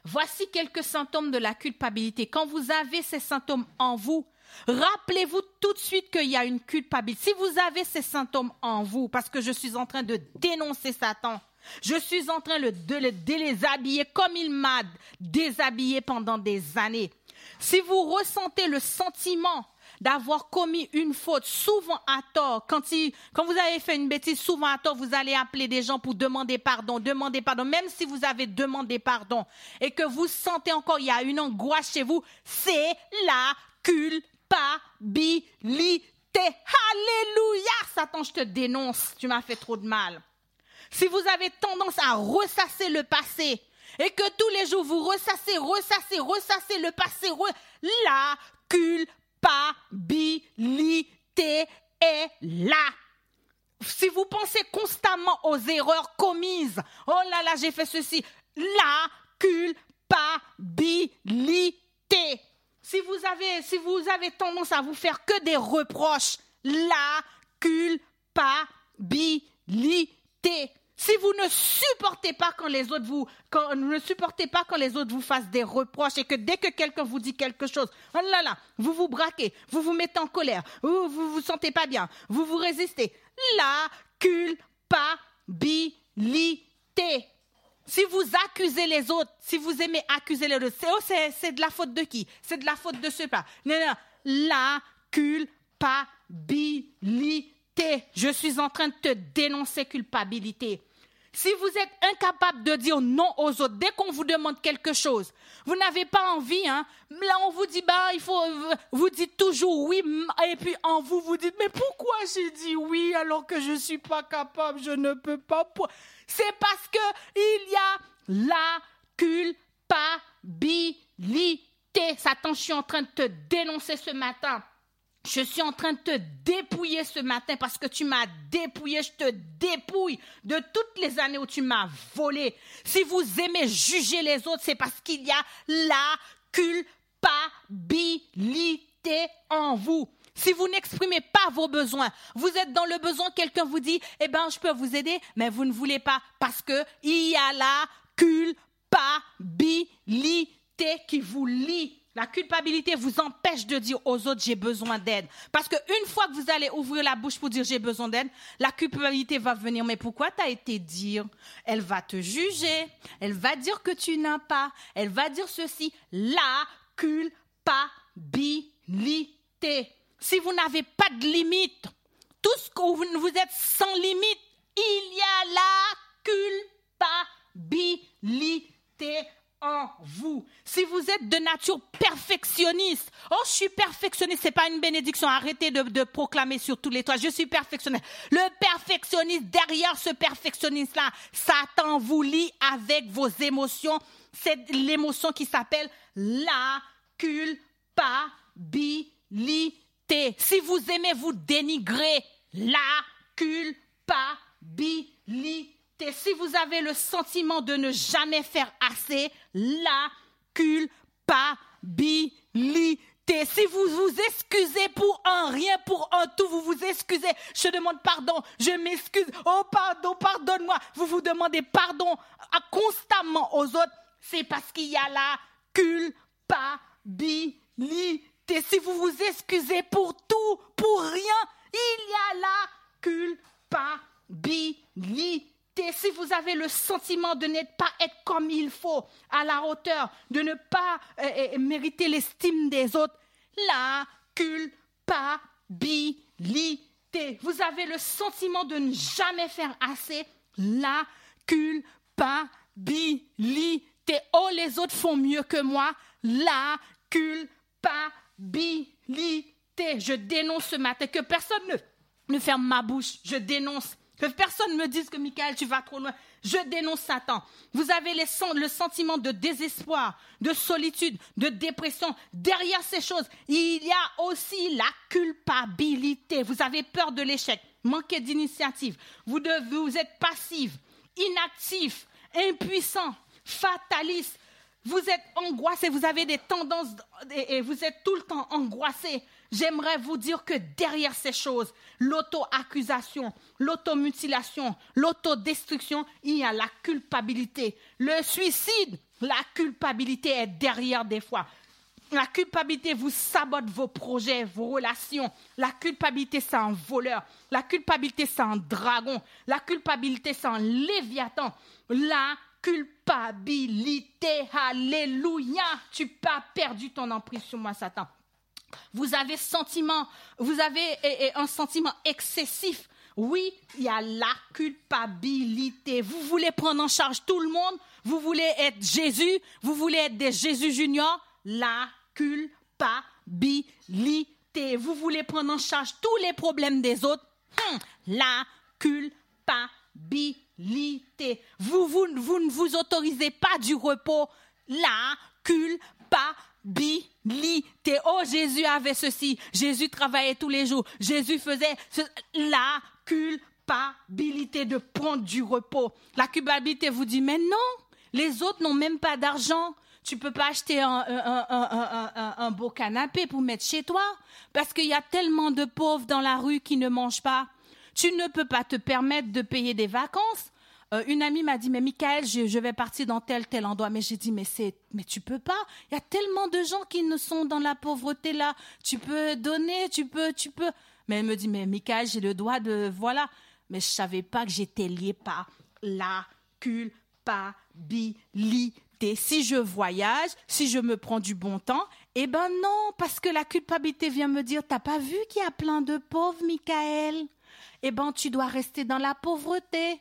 Voici quelques symptômes de la culpabilité. Quand vous avez ces symptômes en vous, rappelez-vous tout de suite qu'il y a une culpabilité. Si vous avez ces symptômes en vous, parce que je suis en train de dénoncer Satan, je suis en train de le déshabiller comme il m'a déshabillé pendant des années. Si vous ressentez le sentiment d'avoir commis une faute, souvent à tort, quand, vous avez fait une bêtise, souvent à tort, vous allez appeler des gens pour demander pardon, demander pardon, même si vous avez demandé pardon et que vous sentez encore, il y a une angoisse chez vous, c'est la culpabilité. Alléluia, Satan, je te dénonce, tu m'as fait trop de mal. Si vous avez tendance à ressasser le passé et que tous les jours vous ressassez, ressassez, ressassez le passé, la culpabilité est là. Si vous pensez constamment aux erreurs commises, oh là là, j'ai fait ceci, la culpabilité. Si vous avez, si vous avez tendance à vous faire que des reproches, la culpabilité. Si vous ne supportez pas quand les autres vous, quand, ne supportez pas quand les autres vous fassent des reproches et que dès que quelqu'un vous dit quelque chose, oh là là, vous vous braquez, vous vous mettez en colère, vous vous vous sentez pas bien, vous vous résistez. La culpabilité. Si vous accusez les autres, si vous aimez accuser les autres, c'est, oh, c'est, de la faute de qui? C'est de la faute de ce pas. Non, non, la culpabilité. Je suis en train de te dénoncer culpabilité. Si vous êtes incapable de dire non aux autres, dès qu'on vous demande quelque chose, vous n'avez pas envie, hein. Là, on vous dit, bah, il faut, vous dites toujours oui, et puis en vous, vous dites, mais pourquoi j'ai dit oui alors que je suis pas capable, je ne peux pas. C'est parce que il y a la culpabilité. Satan, je suis en train de te dénoncer ce matin. Je suis en train de te dépouiller ce matin parce que tu m'as dépouillé. Je te dépouille de toutes les années où tu m'as volé. Si vous aimez juger les autres, c'est parce qu'il y a la culpabilité en vous. Si vous n'exprimez pas vos besoins, vous êtes dans le besoin, quelqu'un vous dit, eh ben, je peux vous aider, mais vous ne voulez pas parce que il y a la culpabilité qui vous lie La culpabilité vous empêche de dire aux autres j'ai besoin d'aide. Parce qu'une fois que vous allez ouvrir la bouche pour dire j'ai besoin d'aide, la culpabilité va venir. Mais pourquoi tu as été dire? Elle va te juger. Elle va dire que tu n'as pas. Elle va dire ceci. La culpabilité. Si vous n'avez pas de limite, tout ce que vous êtes sans limite, il y a la culpabilité en vous. Si vous êtes de nature perfectionniste, oh, je suis perfectionniste, c'est pas une bénédiction. Arrêtez de, proclamer sur tous les toits, je suis perfectionniste. Le perfectionniste, derrière ce perfectionniste-là, Satan vous lie avec vos émotions. C'est l'émotion qui s'appelle la culpabilité. Si vous aimez vous dénigrer, la culpabilité si vous avez le sentiment de ne jamais faire assez, la culpabilité. Si vous vous excusez pour un rien, pour un tout, vous vous excusez. Je demande pardon, je m'excuse. Oh pardon, pardonne-moi. Vous vous demandez pardon constamment aux autres. C'est parce qu'il y a la culpabilité. Si vous vous excusez pour tout, pour rien, il y a la culpabilité si vous avez le sentiment de ne pas être comme il faut, à la hauteur, de ne pas euh, euh, mériter l'estime des autres, la culpabilité. Vous avez le sentiment de ne jamais faire assez, la culpabilité. Oh, les autres font mieux que moi, la culpabilité. Je dénonce ce matin que personne ne, ne ferme ma bouche. Je dénonce que personne ne me dise que Michael, tu vas trop loin. Je dénonce Satan. Vous avez le sentiment de désespoir, de solitude, de dépression. Derrière ces choses, il y a aussi la culpabilité. Vous avez peur de l'échec, manquez d'initiative. Vous, vous êtes passif, inactif, impuissant, fataliste. Vous êtes angoissé, vous avez des tendances et vous êtes tout le temps angoissé. J'aimerais vous dire que derrière ces choses, l'auto-accusation, l'automutilation, l'autodestruction, il y a la culpabilité. Le suicide, la culpabilité est derrière des fois. La culpabilité vous sabote vos projets, vos relations. La culpabilité, c'est un voleur. La culpabilité, c'est un dragon. La culpabilité, c'est un léviathan. La culpabilité, alléluia. Tu pas perdu ton emprise sur moi, Satan. Vous avez un sentiment excessif. Oui, il y a la culpabilité. Vous voulez prendre en charge tout le monde. Vous voulez être Jésus. Vous voulez être des Jésus juniors. La culpabilité. Vous voulez prendre en charge tous les problèmes des autres. Hum, la culpabilité. Vous ne vous autorisez pas du repos. La culpabilité culpabilité. Oh, Jésus avait ceci. Jésus travaillait tous les jours. Jésus faisait la culpabilité de prendre du repos. La culpabilité vous dit, mais non, les autres n'ont même pas d'argent. Tu peux pas acheter un, un, beau canapé pour mettre chez toi parce qu'il y a tellement de pauvres dans la rue qui ne mangent pas. Tu ne peux pas te permettre de payer des vacances euh, une amie m'a dit, mais Michael, je, vais partir dans tel, tel endroit. Mais j'ai dit, mais c'est, mais tu peux pas. Il y a tellement de gens qui ne sont dans la pauvreté là. Tu peux donner, tu peux, tu peux. Mais elle me dit, mais Michael, j'ai le droit de, voilà. Mais je savais pas que j'étais liée par la culpabilité. Si je voyage, si je me prends du bon temps, eh ben non, parce que la culpabilité vient me dire, t'as pas vu qu'il y a plein de pauvres, Michael? Eh ben, tu dois rester dans la pauvreté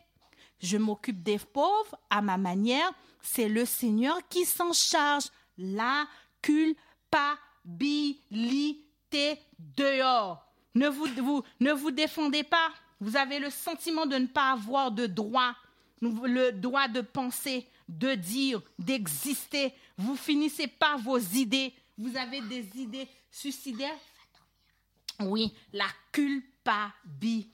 je m'occupe des pauvres à ma manière, c'est le Seigneur qui s'en charge. La culpabilité dehors. Ne vous, ne vous défendez pas. Vous avez le sentiment de ne pas avoir de droit, le droit de penser, de dire, d'exister. Vous finissez par vos idées. Vous avez des idées suicidaires? Oui, la culpabilité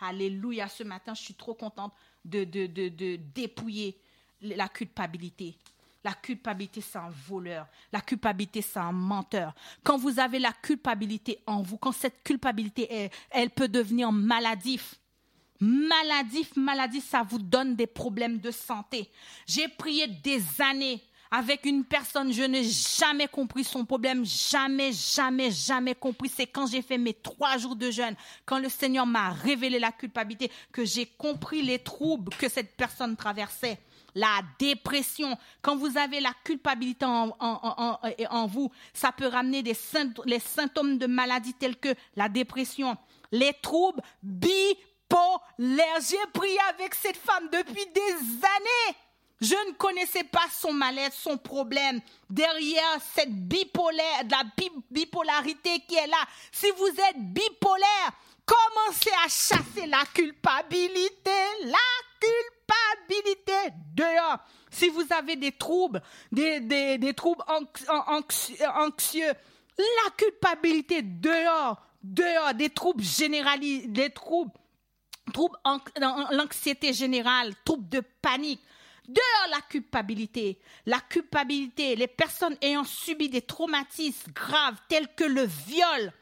Alléluia. Ce matin, je suis trop contente de, dépouiller la culpabilité. La culpabilité, c'est un voleur. La culpabilité, c'est un menteur. Quand vous avez la culpabilité en vous, quand cette culpabilité, elle peut devenir maladif. Maladif, maladif, ça vous donne des problèmes de santé. J'ai prié des années avec une personne, je n'ai jamais compris son problème, jamais, jamais, jamais compris. C'est quand j'ai fait mes trois jours de jeûne, quand le Seigneur m'a révélé la culpabilité, que j'ai compris les troubles que cette personne traversait. La dépression, quand vous avez la culpabilité en, vous, ça peut ramener des les symptômes de maladie tels que la dépression, les troubles bipolaires. J'ai prié avec cette femme depuis des années. Je ne connaissais pas son mal-être, son problème. Derrière cette bipolaire, la bipolarité qui est là. Si vous êtes bipolaire, commencez à chasser la culpabilité. La culpabilité dehors. Si vous avez des troubles, des, des, troubles anxieux, la culpabilité dehors, dehors, des troubles généralisés, des troubles, troubles, l'anxiété générale, troubles de panique Dehors la culpabilité. La culpabilité, les personnes ayant subi des traumatismes graves tels que le viol.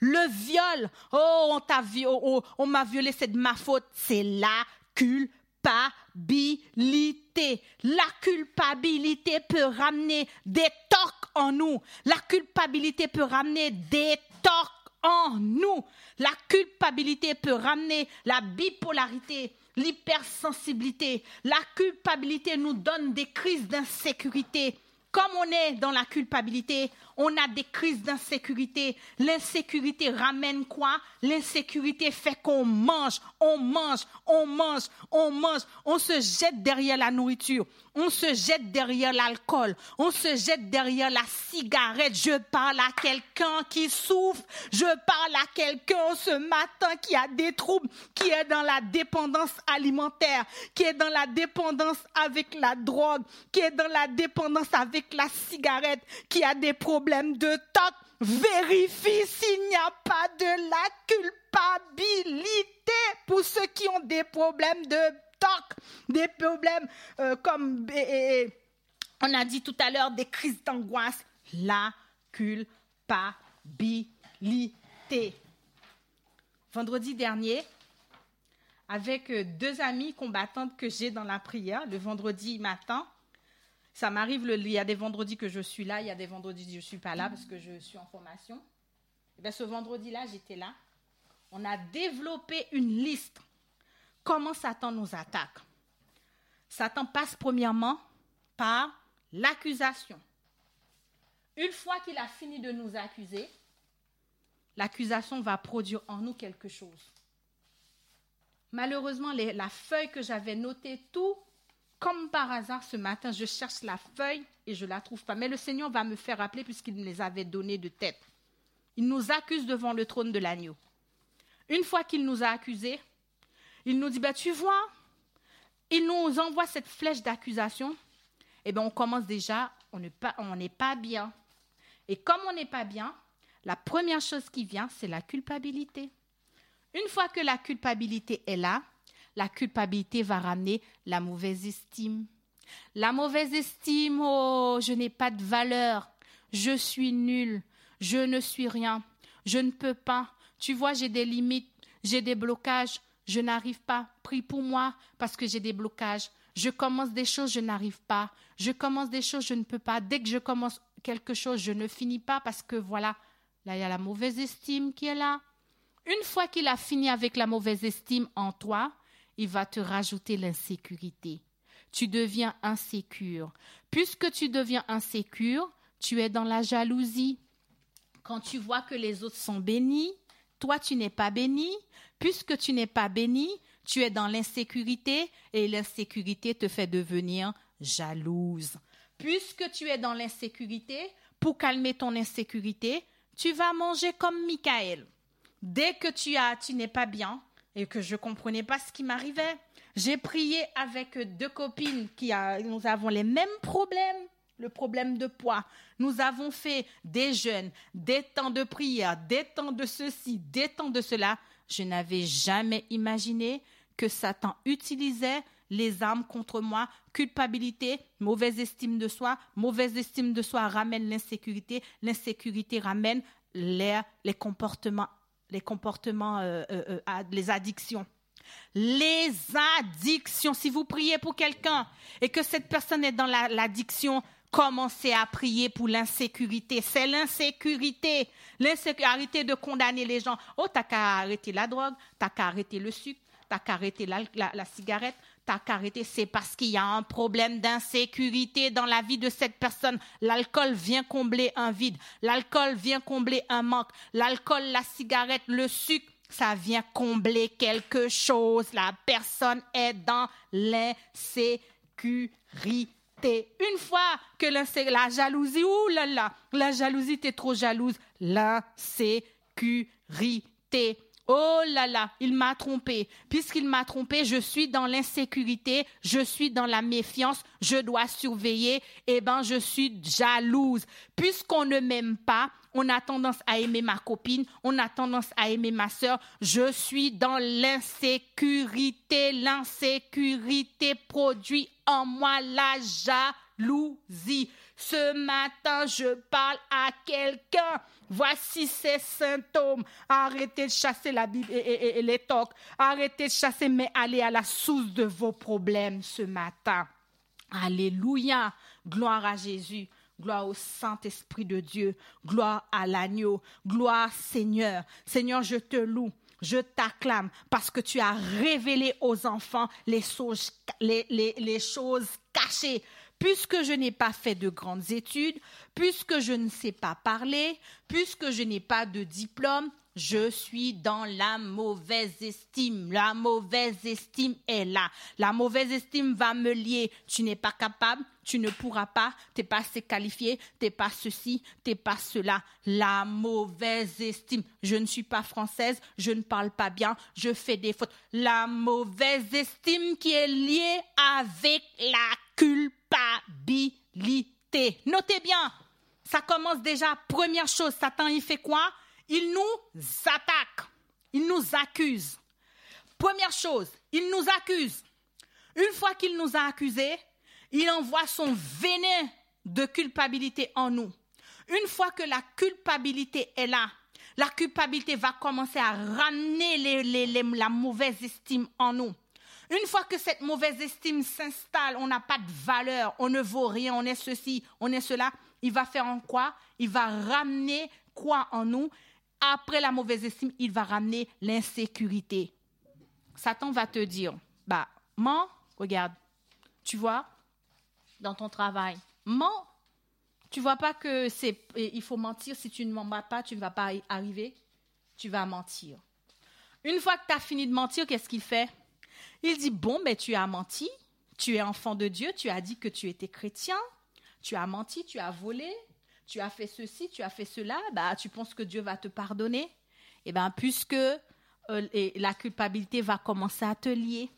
Le viol, oh, on t'a oh, oh, on m'a violé, c'est de ma faute. C'est la culpabilité. La culpabilité peut ramener des torques en nous. La culpabilité peut ramener des torques en nous. La culpabilité peut ramener la bipolarité l'hypersensibilité, la culpabilité nous donne des crises d'insécurité. Comme on est dans la culpabilité, on a des crises d'insécurité. L'insécurité ramène quoi? L'insécurité fait qu'on mange, on mange, on mange, on mange. On se jette derrière la nourriture. On se jette derrière l'alcool. On se jette derrière la cigarette. Je parle à quelqu'un qui souffre. Je parle à quelqu'un ce matin qui a des troubles, qui est dans la dépendance alimentaire, qui est dans la dépendance avec la drogue, qui est dans la dépendance avec la cigarette, qui a des problèmes de toc, vérifie s'il n'y a pas de la culpabilité pour ceux qui ont des problèmes de toc, des problèmes euh, comme on a dit tout à l'heure, des crises d'angoisse, la culpabilité. Vendredi dernier, avec euh, deux amies combattantes que j'ai dans la prière, le vendredi matin, ça m'arrive, il y a des vendredis que je suis là, il y a des vendredis que je ne suis pas là parce que je suis en formation. Eh bien, ce vendredi-là, j'étais là. On a développé une liste. Comment Satan nous attaque Satan passe premièrement par l'accusation. Une fois qu'il a fini de nous accuser, l'accusation va produire en nous quelque chose. Malheureusement, la feuille que j'avais notée, tout comme par hasard, ce matin, je cherche la feuille et je ne la trouve pas. Mais le Seigneur va me faire rappeler puisqu'il me les avait données de tête. Il nous accuse devant le trône de l'agneau. Une fois qu'il nous a accusés, il nous dit, bah, tu vois, il nous envoie cette flèche d'accusation. Eh bien, on commence déjà, on n'est pas, pas bien. Et comme on n'est pas bien, la première chose qui vient, c'est la culpabilité. Une fois que la culpabilité est là, la culpabilité va ramener la mauvaise estime. La mauvaise estime, oh, je n'ai pas de valeur, je suis nul, je ne suis rien, je ne peux pas. Tu vois, j'ai des limites, j'ai des blocages, je n'arrive pas. Prie pour moi parce que j'ai des blocages. Je commence des choses, je n'arrive pas. Je commence des choses, je ne peux pas. Dès que je commence quelque chose, je ne finis pas parce que voilà, là, il y a la mauvaise estime qui est là. Une fois qu'il a fini avec la mauvaise estime en toi, il va te rajouter l'insécurité. Tu deviens insécure. Puisque tu deviens insécure, tu es dans la jalousie. Quand tu vois que les autres sont bénis, toi tu n'es pas béni. Puisque tu n'es pas béni, tu es dans l'insécurité et l'insécurité te fait devenir jalouse. Puisque tu es dans l'insécurité, pour calmer ton insécurité, tu vas manger comme Michael. Dès que tu as, tu n'es pas bien, et que je ne comprenais pas ce qui m'arrivait. J'ai prié avec deux copines qui nous avons les mêmes problèmes, le problème de poids. Nous avons fait des jeûnes, des temps de prière, des temps de ceci, des temps de cela. Je n'avais jamais imaginé que Satan utilisait les armes contre moi, culpabilité, mauvaise estime de soi, mauvaise estime de soi ramène l'insécurité, l'insécurité ramène les, les comportements les comportements, euh, euh, euh, les addictions. Les addictions. Si vous priez pour quelqu'un et que cette personne est dans l'addiction, Commencez à prier pour l'insécurité. C'est l'insécurité. L'insécurité de condamner les gens. Oh, t'as qu'à arrêter la drogue, t'as qu'à arrêter le sucre, t'as qu'à arrêter la, la cigarette, t'as qu'à arrêter. C'est parce qu'il y a un problème d'insécurité dans la vie de cette personne. L'alcool vient combler un vide. L'alcool vient combler un manque. L'alcool, la cigarette, le sucre ça vient combler quelque chose. La personne est dans l'insécurité. Une fois que la jalousie, ouh là là, la jalousie, t'es trop jalouse. L'insécurité. Oh là là, il m'a trompé. Puisqu'il m'a trompé, je suis dans l'insécurité, je suis dans la méfiance, je dois surveiller. Eh ben, je suis jalouse. Puisqu'on ne m'aime pas, on a tendance à aimer ma copine, on a tendance à aimer ma soeur. Je suis dans l'insécurité. L'insécurité produit en moi la jalousie. Ce matin, je parle à quelqu'un. Voici ces symptômes. Arrêtez de chasser la Bible et, les tocs. Arrêtez de chasser, mais allez à la source de vos problèmes ce matin. Alléluia. Gloire à Jésus. Gloire au Saint-Esprit de Dieu. Gloire à l'agneau. Gloire Seigneur. Seigneur, je te loue. Je t'acclame parce que tu as révélé aux enfants les choses cachées. Puisque je n'ai pas fait de grandes études, puisque je ne sais pas parler, puisque je n'ai pas de diplôme, je suis dans la mauvaise estime. La mauvaise estime est là. La mauvaise estime va me lier. Tu n'es pas capable, tu ne pourras pas, tu n'es pas assez qualifié, tu n'es pas ceci, tu n'es pas cela. La mauvaise estime. Je ne suis pas française, je ne parle pas bien, je fais des fautes. La mauvaise estime qui est liée avec la culpabilité. Notez bien, ça commence déjà. Première chose, Satan, il fait quoi? Il nous attaque, il nous accuse. Première chose, il nous accuse. Une fois qu'il nous a accusés, il envoie son venin de culpabilité en nous. Une fois que la culpabilité est là, la culpabilité va commencer à ramener la mauvaise estime en nous. Une fois que cette mauvaise estime s'installe, on n'a pas de valeur, on ne vaut rien, on est ceci, on est cela, il va faire en quoi? Il va ramener quoi en nous? Après la mauvaise estime, il va ramener l'insécurité. Satan va te dire, bah, mens, regarde, tu vois, dans ton travail, mens. Tu vois pas que c'est, il faut mentir. Si tu ne mens pas, tu ne vas pas y arriver. Tu vas mentir. Une fois que tu as fini de mentir, qu'est-ce qu'il fait? Il dit, bon, mais tu as menti. Tu es enfant de Dieu. Tu as dit que tu étais chrétien. Tu as menti, tu as volé, tu as fait ceci, tu as fait cela, bah, tu penses que Dieu va te pardonner Eh bien, puisque euh, la culpabilité va commencer à te lier.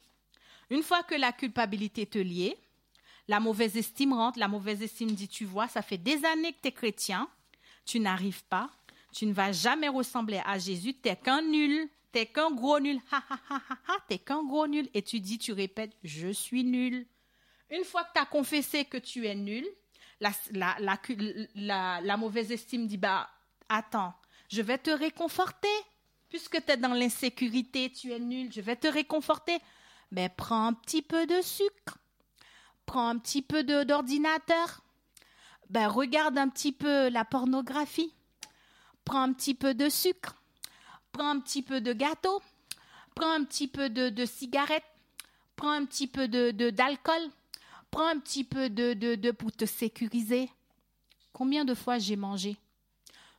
Une fois que la culpabilité te lie, la mauvaise estime rentre, la mauvaise estime dit, tu vois, ça fait des années que tu es chrétien, tu n'arrives pas, tu ne vas jamais ressembler à Jésus, tu n'es qu'un nul, tu n'es qu'un gros nul, ha ha, ha t'es qu'un gros nul, et tu dis, tu répètes, je suis nul. Une fois que tu as confessé que tu es nul, la, mauvaise estime dit, bah, attends, je vais te réconforter. Puisque tu es dans l'insécurité, tu es nul, je vais te réconforter. Mais prends un petit peu de sucre. Prends un petit peu d'ordinateur. Ben, regarde un petit peu la pornographie. Prends un petit peu de sucre. Prends un petit peu de gâteau. Prends un petit peu de, de cigarette. Prends un petit peu de d'alcool prends un petit peu de, de, de pour te sécuriser. Combien de fois j'ai mangé?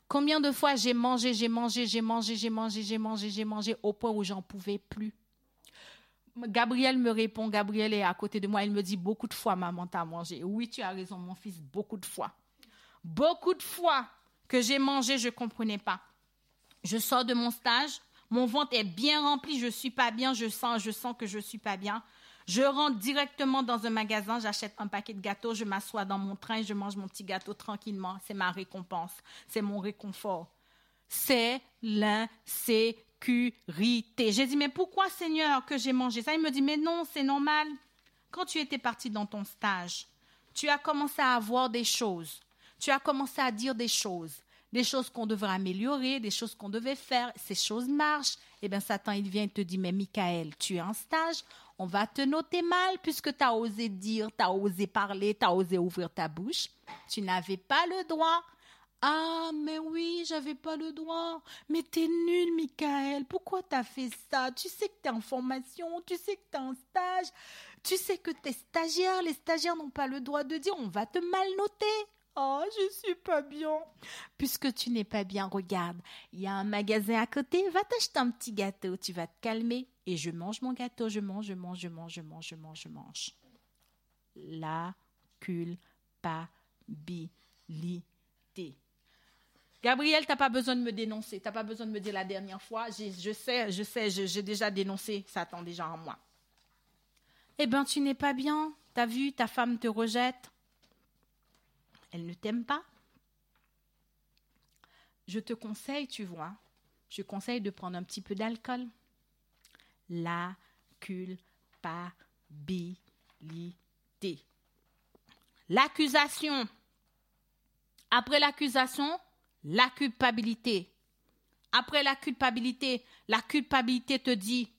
Combien de fois j'ai mangé, j'ai mangé, j'ai mangé, j'ai mangé, j'ai mangé, j'ai mangé au point où j'en pouvais plus? Gabriel me répond, Gabriel est à côté de moi, il me dit beaucoup de fois, maman, t'as mangé. Oui, tu as raison, mon fils, beaucoup de fois. Beaucoup de fois que j'ai mangé, je ne comprenais pas. Je sors de mon stage, mon ventre est bien rempli, je ne suis pas bien, je sens, je sens que je ne suis pas bien. Je rentre directement dans un magasin, j'achète un paquet de gâteaux, je m'assois dans mon train et je mange mon petit gâteau tranquillement. C'est ma récompense, c'est mon réconfort. C'est l'insécurité. J'ai dit, mais pourquoi Seigneur que j'ai mangé ça? Il me dit, mais non, c'est normal. Quand tu étais parti dans ton stage, tu as commencé à avoir des choses. Tu as commencé à dire des choses des choses qu'on devrait améliorer, des choses qu'on devait faire, ces choses marchent, Eh bien, Satan, il vient et te dit, mais Michael, tu es en stage, on va te noter mal puisque tu as osé dire, tu as osé parler, tu as osé ouvrir ta bouche. Tu n'avais pas le droit. Ah, mais oui, j'avais pas le droit. Mais t'es nul, Michael. Pourquoi t'as fait ça? Tu sais que t'es en formation, tu sais que t'es en stage, tu sais que t'es stagiaire. Les stagiaires n'ont pas le droit de dire on va te mal noter. Oh, je suis pas bien. Puisque tu n'es pas bien, regarde, il y a un magasin à côté, va t'acheter un petit gâteau, tu vas te calmer. Et je mange mon gâteau, je mange, je mange, je mange, je mange, je mange, je mange. La culpabilité. Gabriel, t'as pas besoin de me dénoncer, t'as pas besoin de me dire la dernière fois. Je sais, je sais, j'ai déjà dénoncé, ça attend déjà en moi. Eh ben, tu n'es pas bien. T'as vu, ta femme te rejette elle ne t'aime pas? Je te conseille, tu vois, je conseille de prendre un petit peu d'alcool. La culpabilité. L'accusation. Après l'accusation, la culpabilité. Après la culpabilité, la culpabilité te dit,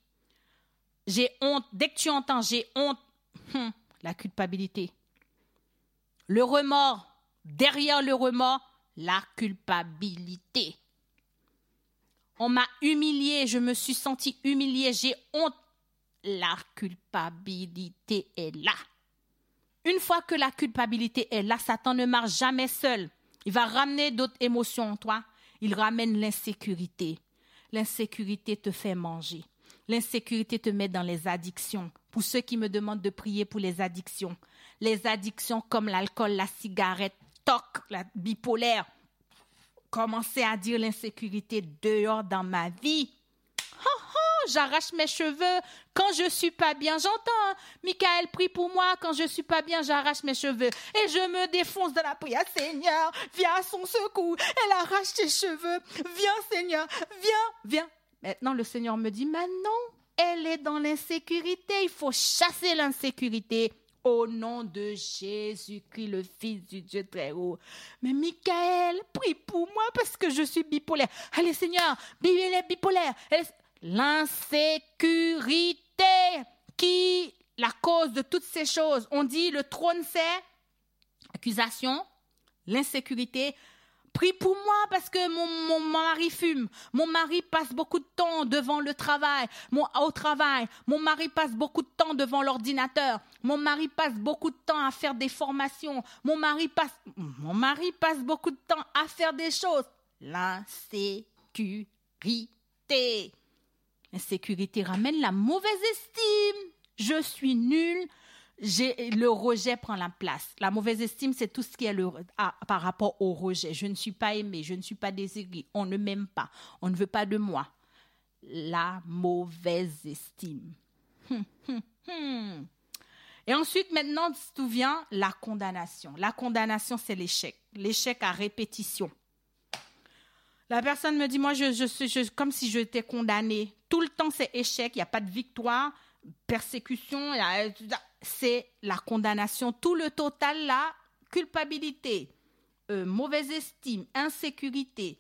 j'ai honte. Dès que tu entends j'ai honte, hum, la culpabilité. Le remords, derrière le remords, la culpabilité. On m'a humilié, je me suis senti humilié, j'ai honte. La culpabilité est là. Une fois que la culpabilité est là, Satan ne marche jamais seul. Il va ramener d'autres émotions en toi. Il ramène l'insécurité. L'insécurité te fait manger. L'insécurité te met dans les addictions. Pour ceux qui me demandent de prier pour les addictions, les addictions comme l'alcool, la cigarette, toc, la bipolaire, commencer à dire l'insécurité dehors dans ma vie. j'arrache mes cheveux quand je suis pas bien. J'entends, hein, Michael prie pour moi. Quand je suis pas bien, j'arrache mes cheveux et je me défonce dans la prière. Seigneur, viens à son secours. Elle arrache tes cheveux. Viens, Seigneur, viens, viens. Maintenant, le Seigneur me dit, maintenant, elle est dans l'insécurité. Il faut chasser l'insécurité au nom de Jésus-Christ, le Fils du Dieu très haut. Mais Michael, prie pour moi parce que je suis bipolaire. Allez Seigneur, bipolaire, bipolaire. L'insécurité qui la cause de toutes ces choses. On dit le trône c'est accusation, l'insécurité, Prie pour moi parce que mon, mari fume. Mon mari passe beaucoup de temps devant le travail, mon, au travail. Mon mari passe beaucoup de temps devant l'ordinateur. Mon mari passe beaucoup de temps à faire des formations. Mon mari passe, beaucoup de temps à faire des choses. L'insécurité. L'insécurité ramène la mauvaise estime. Je suis nul, le rejet prend la place. La mauvaise estime, c'est tout ce qui est par rapport au rejet. Je ne suis pas aimé, je ne suis pas désiré, on ne m'aime pas, on ne veut pas de moi. La mauvaise estime. Hum, hum, hum. Et ensuite, maintenant, tout vient la condamnation? La condamnation, c'est l'échec. L'échec à répétition. La personne me dit, moi, je, comme si j'étais condamnée. Tout le temps, c'est échec, il n'y a pas de victoire, persécution, c'est la condamnation, tout le total là, culpabilité, euh, mauvaise estime, insécurité,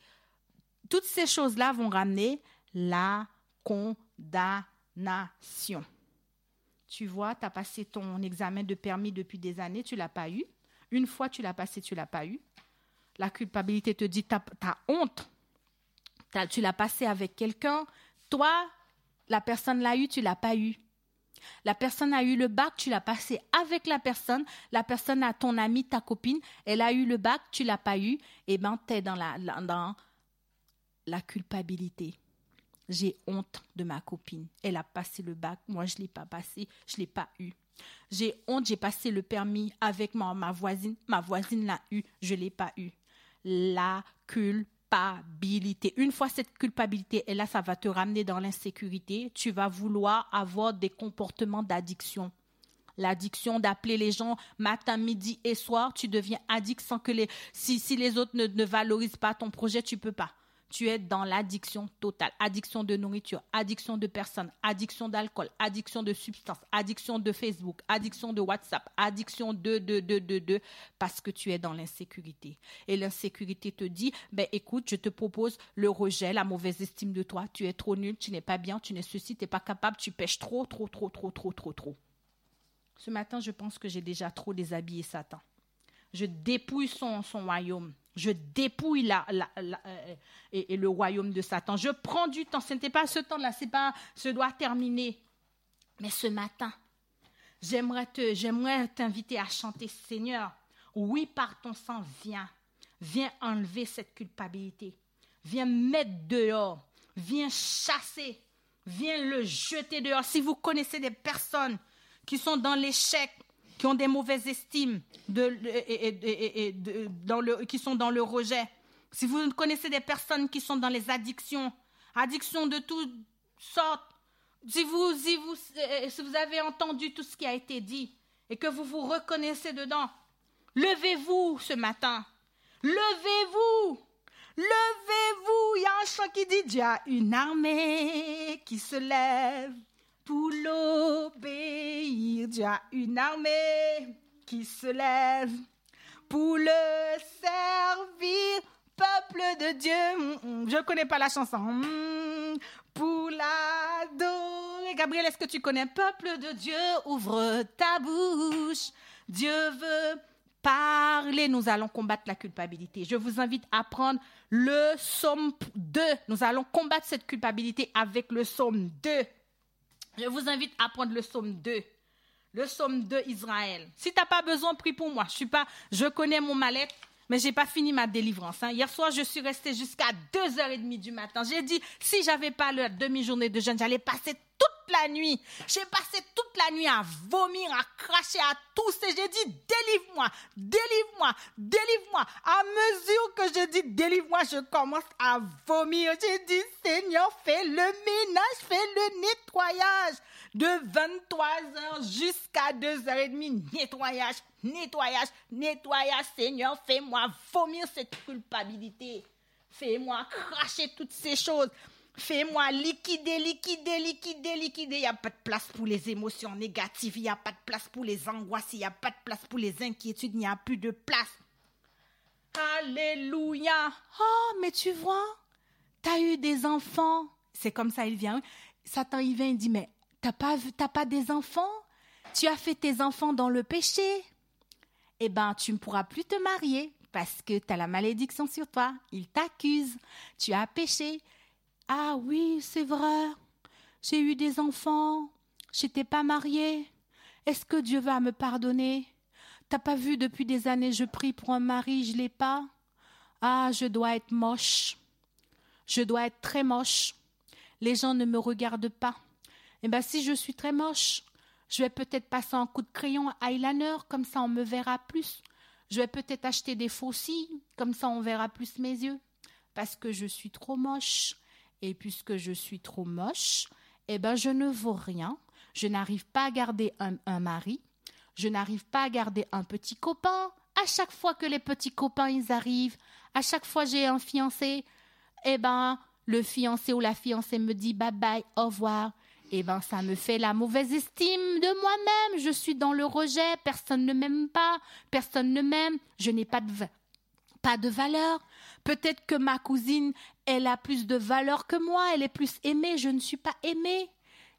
toutes ces choses-là vont ramener la condamnation. Tu vois, tu as passé ton examen de permis depuis des années, tu l'as pas eu. Une fois tu l'as passé, tu l'as pas eu. La culpabilité te dit, tu as, honte. tu l'as passé avec quelqu'un. Toi, la personne l'a eu, tu l'as pas eu. La personne a eu le bac, tu l'as passé avec la personne. La personne a ton ami, ta copine, elle a eu le bac, tu l'as pas eu. Eh ben, tu es dans la, dans la culpabilité. J'ai honte de ma copine. Elle a passé le bac, moi je l'ai pas passé, je l'ai pas eu. J'ai honte, j'ai passé le permis avec ma, ma voisine, ma voisine l'a eu, je l'ai pas eu. La culpabilité Une fois cette culpabilité est là, ça va te ramener dans l'insécurité. Tu vas vouloir avoir des comportements d'addiction. L'addiction d'appeler les gens matin, midi et soir, tu deviens addict sans que les, si, si les autres ne, ne valorisent pas ton projet, tu peux pas. Tu es dans l'addiction totale. Addiction de nourriture, addiction de personnes, addiction d'alcool, addiction de substances, addiction de Facebook, addiction de WhatsApp, addiction de, de, de, de, de, parce que tu es dans l'insécurité. Et l'insécurité te dit, ben écoute, je te propose le rejet, la mauvaise estime de toi. Tu es trop nul, tu n'es pas bien, tu n'es ceci, tu n'es pas capable, tu pêches trop, trop, trop, trop, trop, trop, trop. Ce matin, je pense que j'ai déjà trop déshabillé Satan. Je dépouille son, royaume. Je dépouille euh, et, le royaume de Satan. Je prends du temps. Ce n'était pas ce temps-là, c'est pas, ce doit terminer. Mais ce matin, j'aimerais te, j'aimerais t'inviter à chanter, Seigneur. Oui, par ton sang, viens, viens enlever cette culpabilité. Viens mettre dehors. Viens chasser. Viens le jeter dehors. Si vous connaissez des personnes qui sont dans l'échec, qui ont des mauvaises estimes, de, et, dans le, qui sont dans le rejet, si vous connaissez des personnes qui sont dans les addictions, addictions de toutes sortes, si vous, si vous, euh, si vous avez entendu tout ce qui a été dit et que vous vous reconnaissez dedans, levez-vous ce matin. Levez-vous. Levez-vous. Il y a un chant qui dit, il y a une armée qui se lève pour l'obéir. Dieu a une armée qui se lève pour le servir. Peuple de Dieu, mm, mm, je ne connais pas la chanson. Mm, pour l'adorer. Gabriel, est-ce que tu connais Peuple de Dieu, ouvre ta bouche. Dieu veut parler. Nous allons combattre la culpabilité. Je vous invite à prendre le psaume 2. Nous allons combattre cette culpabilité avec le psaume 2. Je vous invite à prendre le psaume 2. Le psaume 2 Israël. Si tu n'as pas besoin, prie pour moi. Je pas, je connais mon mal-être, mais j'ai pas fini ma délivrance. Hein. Hier soir, je suis restée jusqu'à 2h30 du matin. J'ai dit, si j'avais pas la demi-journée de jeûne, j'allais passer toute la nuit. J'ai passé toute la nuit à vomir, à cracher, à tousser. J'ai dit, délivre-moi, délivre-moi, délivre-moi. À mesure que je dis, délivre-moi, je commence à vomir. J'ai dit, Seigneur, fais le ménage, fais le nettoyage. De 23h jusqu'à 2h30, nettoyage, nettoyage, nettoyage. Seigneur, fais-moi vomir cette culpabilité. Fais-moi cracher toutes ces choses. Fais-moi liquider, liquider, liquider, liquider. Il n'y a pas de place pour les émotions négatives. Il n'y a pas de place pour les angoisses. Il n'y a pas de place pour les inquiétudes. Il n'y a plus de place. Alléluia. Oh, mais tu vois, tu as eu des enfants. C'est comme ça, il vient. Satan, il vient, il dit, mais t'as pas, pas des enfants? Tu as fait tes enfants dans le péché. Eh ben, tu ne pourras plus te marier parce que tu as la malédiction sur toi. Il t'accuse. Tu as péché. Ah oui, c'est vrai. J'ai eu des enfants. J'étais pas mariée. Est-ce que Dieu va me pardonner? T'as pas vu depuis des années je prie pour un mari, je l'ai pas? Ah, je dois être moche. Je dois être très moche. Les gens ne me regardent pas. Eh bien, si je suis très moche, je vais peut-être passer un coup de crayon eyeliner, comme ça on me verra plus. Je vais peut-être acheter des faux comme ça on verra plus mes yeux. Parce que je suis trop moche. Et puisque je suis trop moche, eh ben je ne vaux rien. Je n'arrive pas à garder un, mari. Je n'arrive pas à garder un petit copain. À chaque fois que les petits copains ils arrivent, à chaque fois j'ai un fiancé, eh ben le fiancé ou la fiancée me dit bye bye, au revoir. Eh ben ça me fait la mauvaise estime de moi-même. Je suis dans le rejet. Personne ne m'aime pas. Personne ne m'aime. Je n'ai pas de pas de valeur. Peut-être que ma cousine, elle a plus de valeur que moi, elle est plus aimée, je ne suis pas aimée.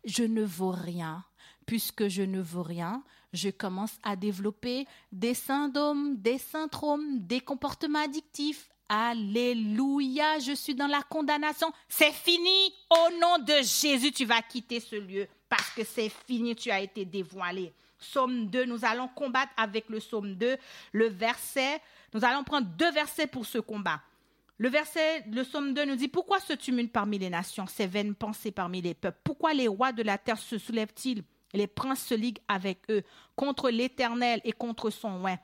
Je ne vaux rien. Puisque je ne vaux rien, je commence à développer des syndromes, des syndromes, des comportements addictifs. Alléluia, je suis dans la condamnation. C'est fini. Au nom de Jésus, tu vas quitter ce lieu parce que c'est fini, tu as été dévoilé. Psaume 2, nous allons combattre avec le psaume 2, le verset nous allons prendre deux versets pour ce combat. Le verset, le psaume 2 nous dit Pourquoi ce tumulte parmi les nations, ces vaines pensées parmi les peuples? Pourquoi les rois de la terre se soulèvent-ils? Les princes se liguent avec eux contre l'Éternel et contre son oin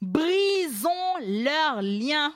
Brisons leurs liens.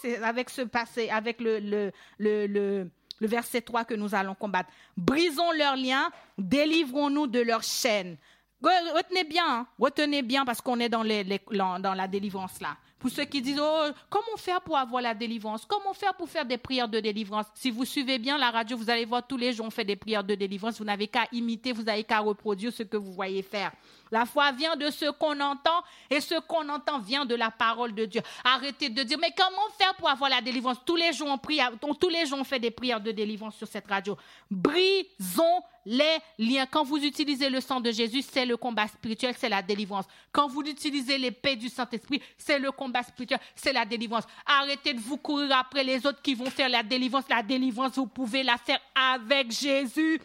C'est avec ce passé, avec le, le, le, le, verset 3 que nous allons combattre. Brisons leurs liens, délivrons-nous de leurs chaînes. Retenez bien, hein. retenez bien parce qu'on est dans, les, dans la délivrance là. Pour ceux qui disent, oh, comment faire pour avoir la délivrance? Comment faire pour faire des prières de délivrance? Si vous suivez bien la radio, vous allez voir tous les jours, on fait des prières de délivrance. Vous n'avez qu'à imiter, vous n'avez qu'à reproduire ce que vous voyez faire. La foi vient de ce qu'on entend et ce qu'on entend vient de la parole de Dieu. Arrêtez de dire, mais comment faire pour avoir la délivrance? Tous les jours, on prie, tous les jours, on fait des prières de délivrance sur cette radio. Brisons les liens. Quand vous utilisez le sang de Jésus, c'est le combat spirituel, c'est la délivrance. Quand vous utilisez l'épée du Saint-Esprit, c'est le combat spirituel, c'est la délivrance. Arrêtez de vous courir après les autres qui vont faire la délivrance. La délivrance, vous pouvez la faire avec Jésus.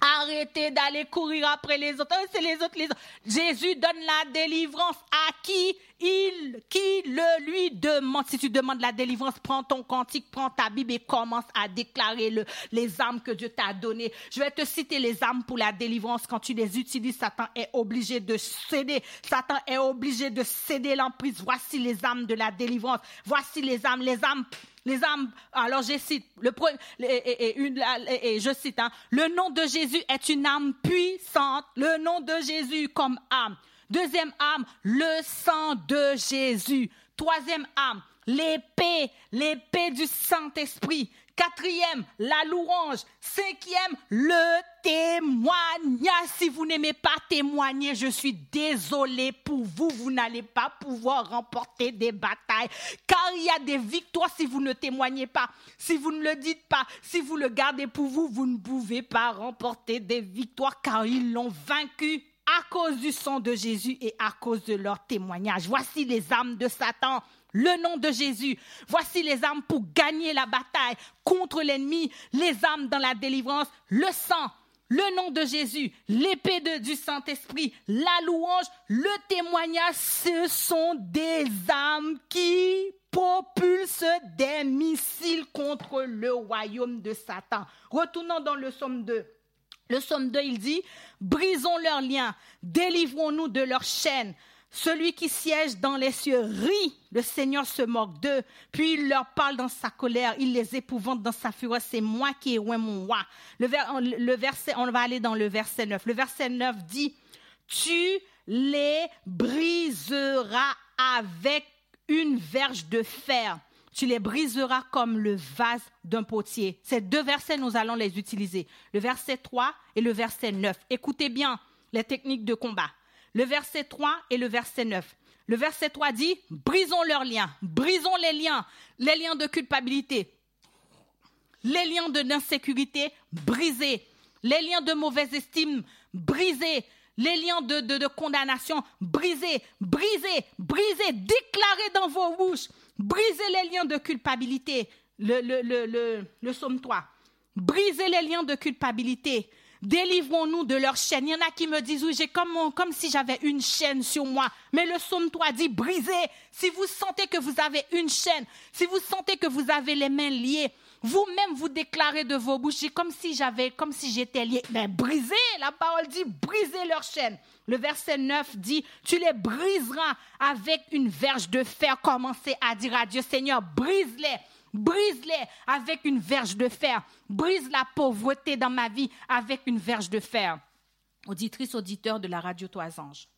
Arrêtez d'aller courir après les autres. Oh, c'est les autres, les autres. Jésus donne la délivrance à qui? Il, qui le lui demande. Si tu demandes la délivrance, prends ton cantique, prends ta Bible et commence à déclarer le, les âmes que Dieu t'a données. Je vais te citer les âmes pour la délivrance. Quand tu les utilises, Satan est obligé de céder. Satan est obligé de céder l'emprise. Voici les âmes de la délivrance. Voici les âmes, les âmes les âmes, alors je cite, le, et, et, je cite, hein, le nom de Jésus est une âme puissante, le nom de Jésus comme âme. Deuxième âme, le sang de Jésus. Troisième âme, l'épée, l'épée du Saint-Esprit. Quatrième, la louange. Cinquième, le témoignage. Si vous n'aimez pas témoigner, je suis désolé pour vous. Vous n'allez pas pouvoir remporter des batailles. Car il y a des victoires si vous ne témoignez pas. Si vous ne le dites pas, si vous le gardez pour vous, vous ne pouvez pas remporter des victoires car ils l'ont vaincu à cause du sang de Jésus et à cause de leur témoignage. Voici les âmes de Satan le nom de Jésus. Voici les armes pour gagner la bataille contre l'ennemi, les armes dans la délivrance, le sang, le nom de Jésus, l'épée du Saint-Esprit, la louange, le témoignage, ce sont des armes qui propulsent des missiles contre le royaume de Satan. Retournons dans le psaume 2. Le psaume 2, il dit, brisons leurs liens, délivrons-nous de leurs chaînes, celui qui siège dans les cieux rit, le Seigneur se moque d'eux, puis il leur parle dans sa colère, il les épouvante dans sa fureur, c'est moi qui ai oint mon roi. Le, verset, on va aller dans le verset 9. Le verset 9 dit, tu les briseras avec une verge de fer. Tu les briseras comme le vase d'un potier. Ces deux versets, nous allons les utiliser. Le verset 3 et le verset 9. Écoutez bien les techniques de combat. Le verset 3 et le verset 9. Le verset 3 dit, brisons leurs liens, brisons les liens, les liens de culpabilité, les liens de l'insécurité, brisés, les liens de mauvaise estime, brisés, les liens de, de, condamnation, brisés, brisés, brisés, déclarés dans vos bouches, brisez les liens de culpabilité, le, le, le, psaume 3, brisez les liens de culpabilité, Délivrons-nous de leurs chaînes. Il y en a qui me disent, oui, j'ai comme, comme si j'avais une chaîne sur moi. Mais le psaume 3 dit, brisez. Si vous sentez que vous avez une chaîne, si vous sentez que vous avez les mains liées, vous-même vous déclarez de vos bouches, comme si j'avais, comme si j'étais lié. Mais brisez, la parole dit, brisez leurs chaînes. Le verset 9 dit, tu les briseras avec une verge de fer. Commencez à dire à Dieu, Seigneur, brise-les Brise-les avec une verge de fer. Brise la pauvreté dans ma vie avec une verge de fer. Auditrice, auditeur de la radio Toisange.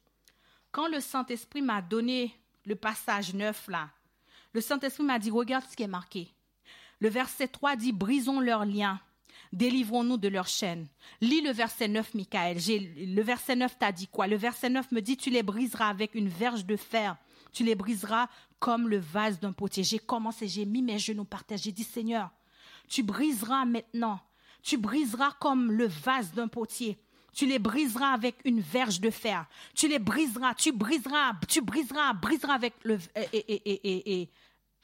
Quand le Saint-Esprit m'a donné le passage neuf là, le Saint-Esprit m'a dit, regarde ce qui est marqué. Le verset 3 dit, brisons leurs liens, délivrons-nous de leurs chaînes. Lis le verset 9, Michael. Le verset 9 t'a dit quoi? Le verset 9 me dit, tu les briseras avec une verge de fer. Tu les briseras comme le vase d'un potier. J'ai commencé, j'ai mis mes genoux par terre. J'ai dit, Seigneur, tu briseras maintenant. Tu briseras comme le vase d'un potier. Tu les briseras avec une verge de fer. Tu les briseras, tu briseras, tu briseras, briseras avec le et, et,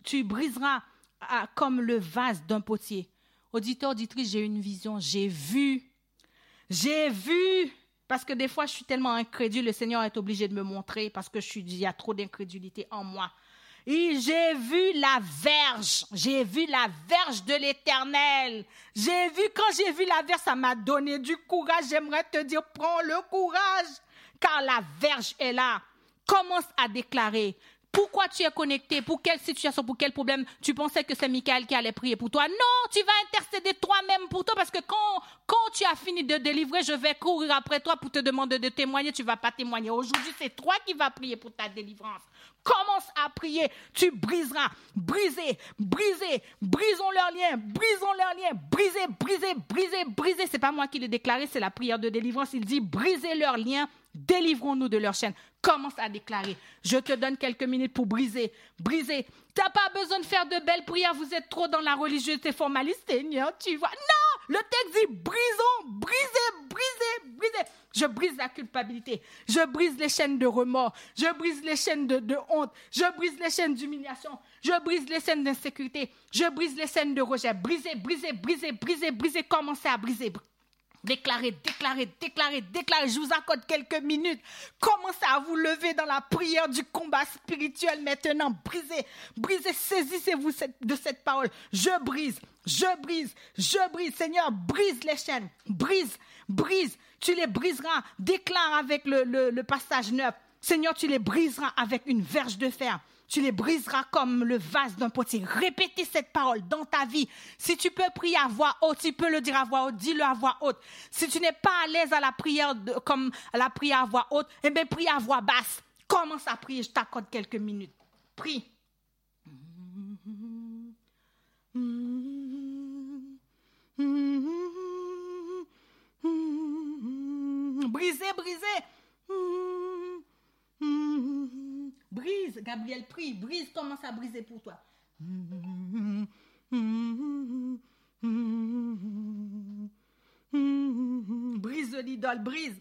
tu briseras comme le vase d'un potier. Auditeur, auditrice, j'ai une vision. J'ai vu, j'ai vu parce que des fois, je suis tellement incrédule, le Seigneur est obligé de me montrer parce que je suis, il y a trop d'incrédulité en moi. Et j'ai vu la verge, j'ai vu la verge de l'éternel. J'ai vu, quand j'ai vu la verge, ça m'a donné du courage. J'aimerais te dire, prends le courage, car la verge est là. Commence à déclarer, pourquoi tu es connecté? Pour quelle situation? Pour quel problème? Tu pensais que c'est Michael qui allait prier pour toi? Non, tu vas intercéder toi-même pour toi parce que quand, quand tu as fini de délivrer, je vais courir après toi pour te demander de témoigner. Tu ne vas pas témoigner. Aujourd'hui, c'est toi qui vas prier pour ta délivrance. Commence à prier, tu briseras. Brisez, brisez, brisons leurs liens, brisons leurs liens, brisez, brisez, brisez, brisez. C'est pas moi qui l'ai déclaré, c'est la prière de délivrance. Il dit brisez leurs liens, délivrons-nous de leurs chaînes. Commence à déclarer. Je te donne quelques minutes pour briser, briser. Tu n'as pas besoin de faire de belles prières, vous êtes trop dans la religiosité formaliste, Seigneur, tu vois. Non, le texte dit brisons, brisez, brisez, brisez. Je brise la culpabilité. Je brise les chaînes de remords. Je brise les chaînes de, honte. Je brise les chaînes d'humiliation. Je brise les chaînes d'insécurité. Je brise les chaînes de rejet. Brisez, brisez, brisez, brisez, brisez. Commencez à briser. Déclarez, déclarez, déclarez, déclarez. Je vous accorde quelques minutes. Commencez à vous lever dans la prière du combat spirituel maintenant. Brisez, brisez, saisissez-vous de cette parole. Je brise, je brise, je brise. Seigneur, brise les chaînes. Brise, brise. Tu les briseras. Déclare avec le, le passage neuf. Seigneur, tu les briseras avec une verge de fer tu les briseras comme le vase d'un potier. Répétez cette parole dans ta vie. Si tu peux prier à voix haute, tu peux le dire à voix haute, dis-le à voix haute. Si tu n'es pas à l'aise à la prière comme à la prière à voix haute, eh bien prie à voix basse. Commence à prier, je t'accorde quelques minutes. Prie. Brisez, brisez. Brise, Gabriel, prie, brise, commence à briser pour toi. Brise l'idole, brise.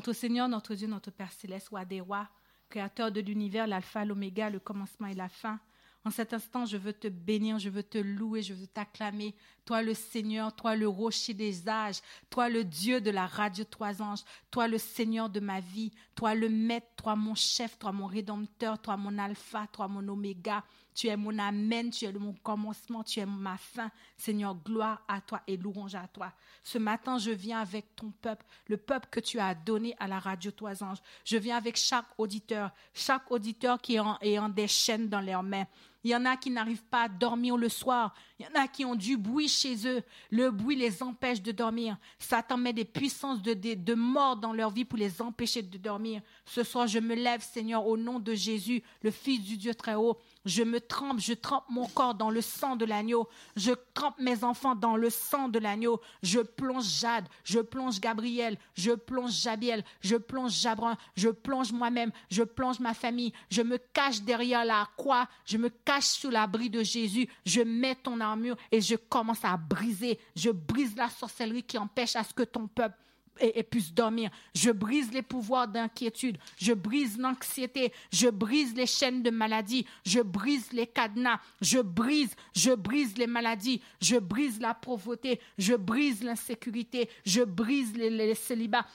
Notre Seigneur, notre Dieu, notre Père céleste, roi des rois, créateur de l'univers, l'alpha, l'oméga, le commencement et la fin. En cet instant, je veux te bénir, je veux te louer, je veux t'acclamer. Toi le Seigneur, toi le rocher des âges, toi le Dieu de la radio trois anges, toi le Seigneur de ma vie, toi le maître, toi mon chef, toi mon rédempteur, toi mon alpha, toi mon oméga, Tu es mon amen, tu es mon commencement, tu es ma fin. Seigneur, gloire à toi et louange à toi. Ce matin, je viens avec ton peuple, le peuple que tu as donné à la radio Toisange. Je viens avec chaque auditeur, chaque auditeur qui est en des chaînes dans leurs mains. Il y en a qui n'arrivent pas à dormir le soir. Il y en a qui ont du bruit chez eux. Le bruit les empêche de dormir. Satan met des puissances de, de, mort dans leur vie pour les empêcher de dormir. Ce soir, je me lève, Seigneur, au nom de Jésus, le Fils du Dieu très haut. Je me trempe, je trempe mon corps dans le sang de l'agneau. Je trempe mes enfants dans le sang de l'agneau. Je plonge Jade, je plonge Gabriel, je plonge Jabiel, je plonge Jabrin, je plonge moi-même, je plonge ma famille. Je me cache derrière la croix, je me cache sous l'abri de Jésus. Je mets ton armure et je commence à briser. Je brise la sorcellerie qui empêche à ce que ton peuple et, puisse dormir. Je brise les pouvoirs d'inquiétude. Je brise l'anxiété. Je brise les chaînes de maladie. Je brise les cadenas. Je brise, je brise les maladies. Je brise la pauvreté. Je brise l'insécurité. Je brise les, les célibats.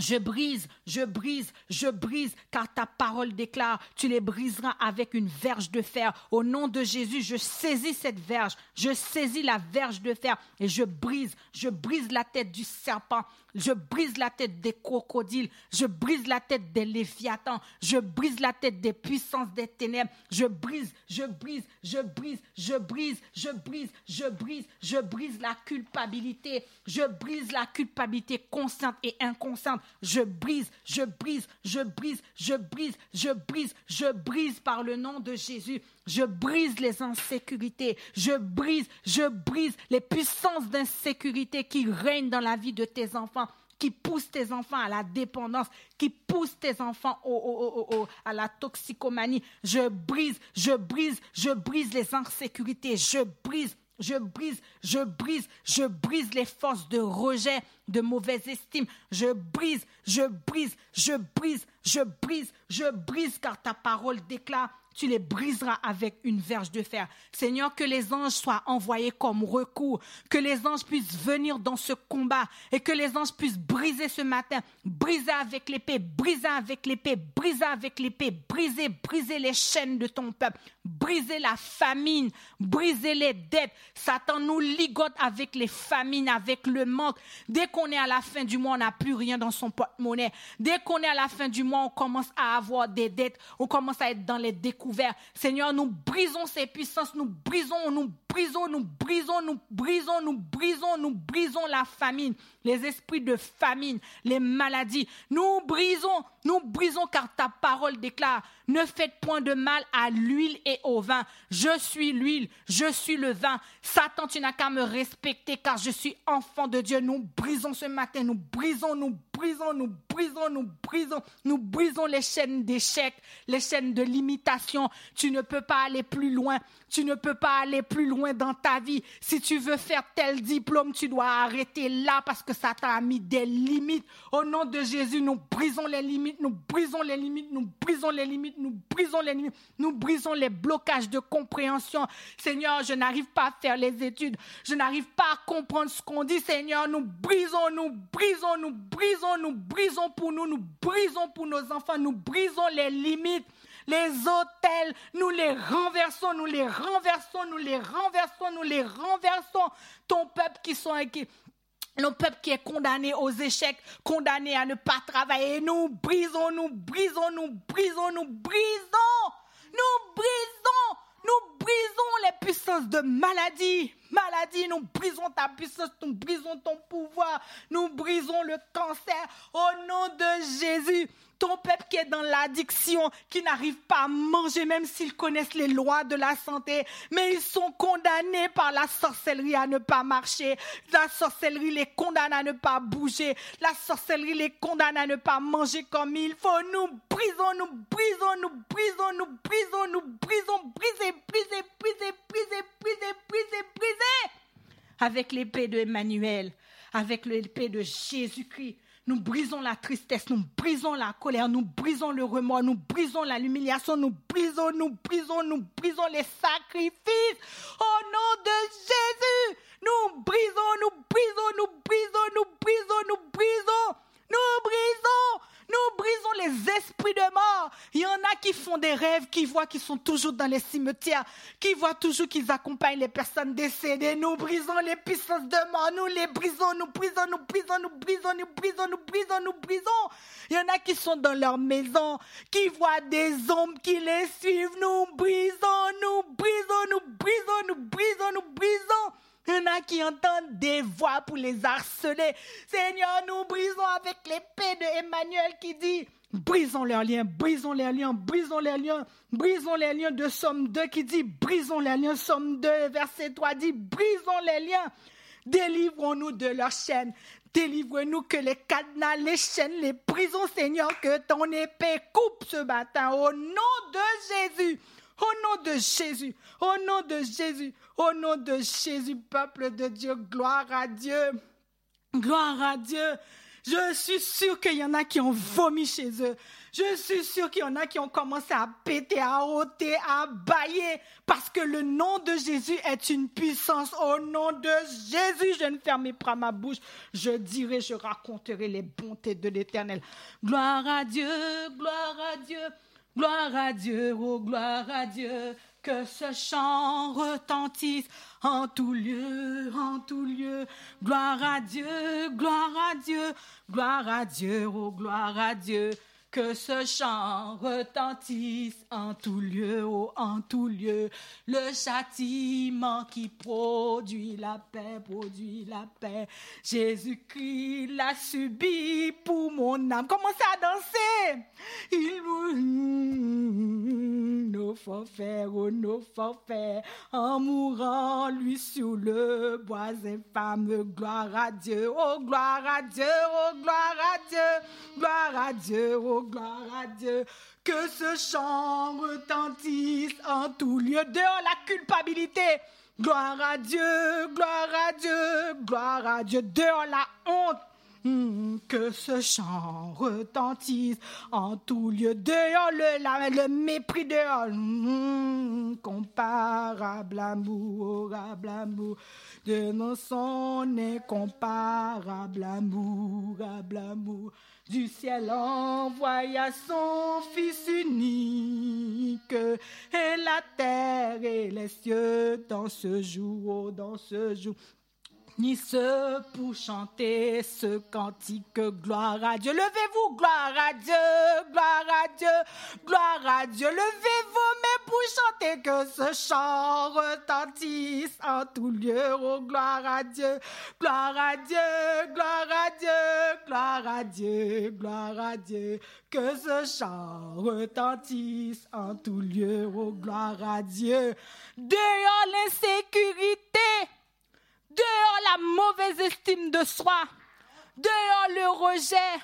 Je brise, je brise, je brise, car ta parole déclare, tu les briseras avec une verge de fer. Au nom de Jésus, je saisis cette verge, je saisis la verge de fer et je brise, je brise la tête du serpent, je brise la tête des crocodiles. Je brise la tête des léviathans. Je brise la tête des puissances des ténèbres. Je brise, je brise, je brise, je brise, je brise, je brise, je brise la culpabilité. Je brise la culpabilité consciente et inconsciente. Je brise, je brise, je brise, je brise, je brise, je brise par le nom de Jésus. Je brise les insécurités. Je brise, je brise les puissances d'insécurité qui règnent dans la vie de tes enfants qui poussent tes enfants à la dépendance, qui poussent tes enfants à la toxicomanie. Je brise, je brise, je brise les insécurités. Je brise, je brise, je brise, je brise les forces de rejet, de mauvaise estime. Je brise, je brise, je brise, je brise, je brise, car ta parole déclare tu les briseras avec une verge de fer. Seigneur, que les anges soient envoyés comme recours, que les anges puissent venir dans ce combat et que les anges puissent briser ce matin, briser avec l'épée, briser avec l'épée, briser avec l'épée, briser, briser les chaînes de ton peuple, briser la famine, briser les dettes. Satan nous ligote avec les famines, avec le manque. Dès qu'on est à la fin du mois, on n'a plus rien dans son porte-monnaie. Dès qu'on est à la fin du mois, on commence à avoir des dettes, on commence à être dans les Seigneur, nous brisons ces puissances, nous brisons, nous brisons, nous brisons, nous brisons, nous brisons, nous brisons la famine, les esprits de famine, les maladies. Nous brisons, nous brisons car ta parole déclare, ne faites point de mal à l'huile et au vin. Je suis l'huile, je suis le vin. Satan, tu n'as qu'à me respecter car je suis enfant de Dieu. Nous brisons ce matin, nous brisons, nous brisons, nous brisons, nous brisons, nous brisons les chaînes d'échec, les chaînes de limitation. Tu ne peux pas aller plus loin. Tu ne peux pas aller plus loin dans ta vie. Si tu veux faire tel diplôme, tu dois arrêter là parce que ça t'a mis des limites. Au nom de Jésus, nous brisons les limites, nous brisons les limites, nous brisons les limites, nous brisons les limites, nous brisons les blocages de compréhension. Seigneur, je n'arrive pas à faire les études. Je n'arrive pas à comprendre ce qu'on dit. Seigneur, nous brisons, nous brisons, nous brisons, nous brisons pour nous, nous brisons pour nos enfants, nous brisons les limites. Les hôtels, nous les renversons, nous les renversons, nous les renversons, nous les renversons. Ton peuple qui sont peuple qui est condamné aux échecs, condamné à ne pas travailler, nous brisons, nous brisons, nous brisons, nous brisons, nous brisons, nous brisons les puissances de maladie. Maladie, nous brisons ta puissance, nous brisons ton pouvoir, nous brisons le cancer au nom de Jésus ton peuple qui est dans l'addiction, qui n'arrive pas à manger même s'ils connaissent les lois de la santé, mais ils sont condamnés par la sorcellerie à ne pas marcher. La sorcellerie les condamne à ne pas bouger. La sorcellerie les condamne à ne pas manger comme il faut. Nous brisons, nous brisons, nous brisons, nous brisons, nous brisons, briser, briser, briser, briser, briser, briser, briser. Avec l'épée de Emmanuel, avec l'épée de Jésus-Christ, nous brisons la tristesse, nous brisons la colère, nous brisons le remords, nous brisons l'humiliation, nous brisons, nous brisons, nous brisons les sacrifices. Au nom de Jésus, nous brisons, nous brisons, nous brisons, nous brisons, nous brisons, nous brisons. Nous brisons les esprits de mort. Il y en a qui font des rêves, qui voient qu'ils sont toujours dans les cimetières, qui voient toujours qu'ils accompagnent les personnes décédées. Nous brisons les puissances de mort, nous les brisons, nous brisons, nous brisons, nous brisons, nous brisons, nous brisons, nous brisons. Il y en a qui sont dans leur maison, qui voient des ombres qui les suivent. Nous brisons, nous brisons, nous brisons, nous brisons, nous brisons. Il y en a qui entendent des voix pour les harceler. Seigneur, nous brisons avec l'épée de Emmanuel qui dit Brisons leurs liens, brisons les liens, brisons les liens, brisons les liens de Somme 2 qui dit Brisons les liens, Somme 2, verset 3 dit Brisons les liens, délivrons-nous de leurs chaînes, délivre-nous que les cadenas, les chaînes, les prisons, Seigneur, que ton épée coupe ce matin au nom de Jésus. Au nom de Jésus, au nom de Jésus, au nom de Jésus, peuple de Dieu, gloire à Dieu, gloire à Dieu. Je suis sûr qu'il y en a qui ont vomi chez eux. Je suis sûr qu'il y en a qui ont commencé à péter, à ôter, à bailler, parce que le nom de Jésus est une puissance. Au nom de Jésus, je ne fermerai pas ma bouche. Je dirai, je raconterai les bontés de l'Éternel. Gloire à Dieu, gloire à Dieu. Gloire à Dieu, oh gloire à Dieu, que ce chant retentisse en tout lieu, en tout lieu. Gloire à Dieu, gloire à Dieu, gloire à Dieu, oh gloire à Dieu. Que ce chant retentisse en tout lieu, oh, en tout lieu. Le châtiment qui produit la paix, produit la paix. Jésus-Christ l'a subi pour mon âme. Commencez à danser? Il nos oh nos forfaits, en mourant lui sur le bois infâme. Gloire à Dieu, oh gloire à Dieu, oh gloire à Dieu, gloire à Dieu, oh gloire à Dieu. Que ce chant retentisse en tout lieu. Dehors la culpabilité. Gloire à Dieu, gloire à Dieu, gloire à Dieu. Dehors la honte. Que ce chant retentisse en tout lieu. Dehors le, le mépris dehors. Mmh, comparable amour, amour. De nos sons comparable amour, amour du ciel envoya son Fils unique, et la terre et les cieux dans ce jour, dans ce jour, pour chanter ce cantique gloire à Dieu. Levez-vous, gloire à Dieu, gloire à Dieu, gloire à Dieu. Levez-vous, mais pour chanter que ce chant retentisse en tout lieu. Oh, gloire à Dieu, gloire à Dieu, gloire à Dieu, gloire à Dieu, gloire à Dieu. Que ce chant retentisse en tout lieu. Oh, gloire à Dieu. Dehors l'insécurité dehors la mauvaise estime de soi, dehors le rejet,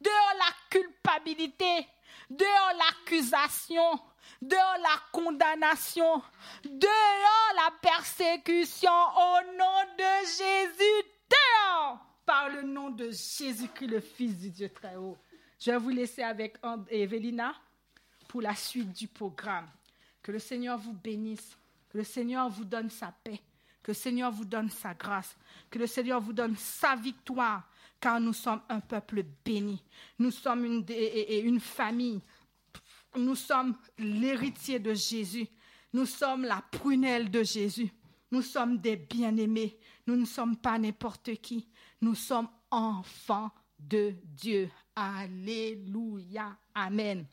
dehors la culpabilité, dehors l'accusation, dehors la condamnation, dehors la persécution au nom de Jésus, dehors par le nom de Jésus-Christ, le Fils du Dieu très haut. Je vais vous laisser avec Evelina pour la suite du programme. Que le Seigneur vous bénisse, que le Seigneur vous donne sa paix que le Seigneur vous donne sa grâce, que le Seigneur vous donne sa victoire, car nous sommes un peuple béni. Nous sommes une, une famille. Nous sommes l'héritier de Jésus. Nous sommes la prunelle de Jésus. Nous sommes des bien-aimés. Nous ne sommes pas n'importe qui. Nous sommes enfants de Dieu. Alléluia. Amen.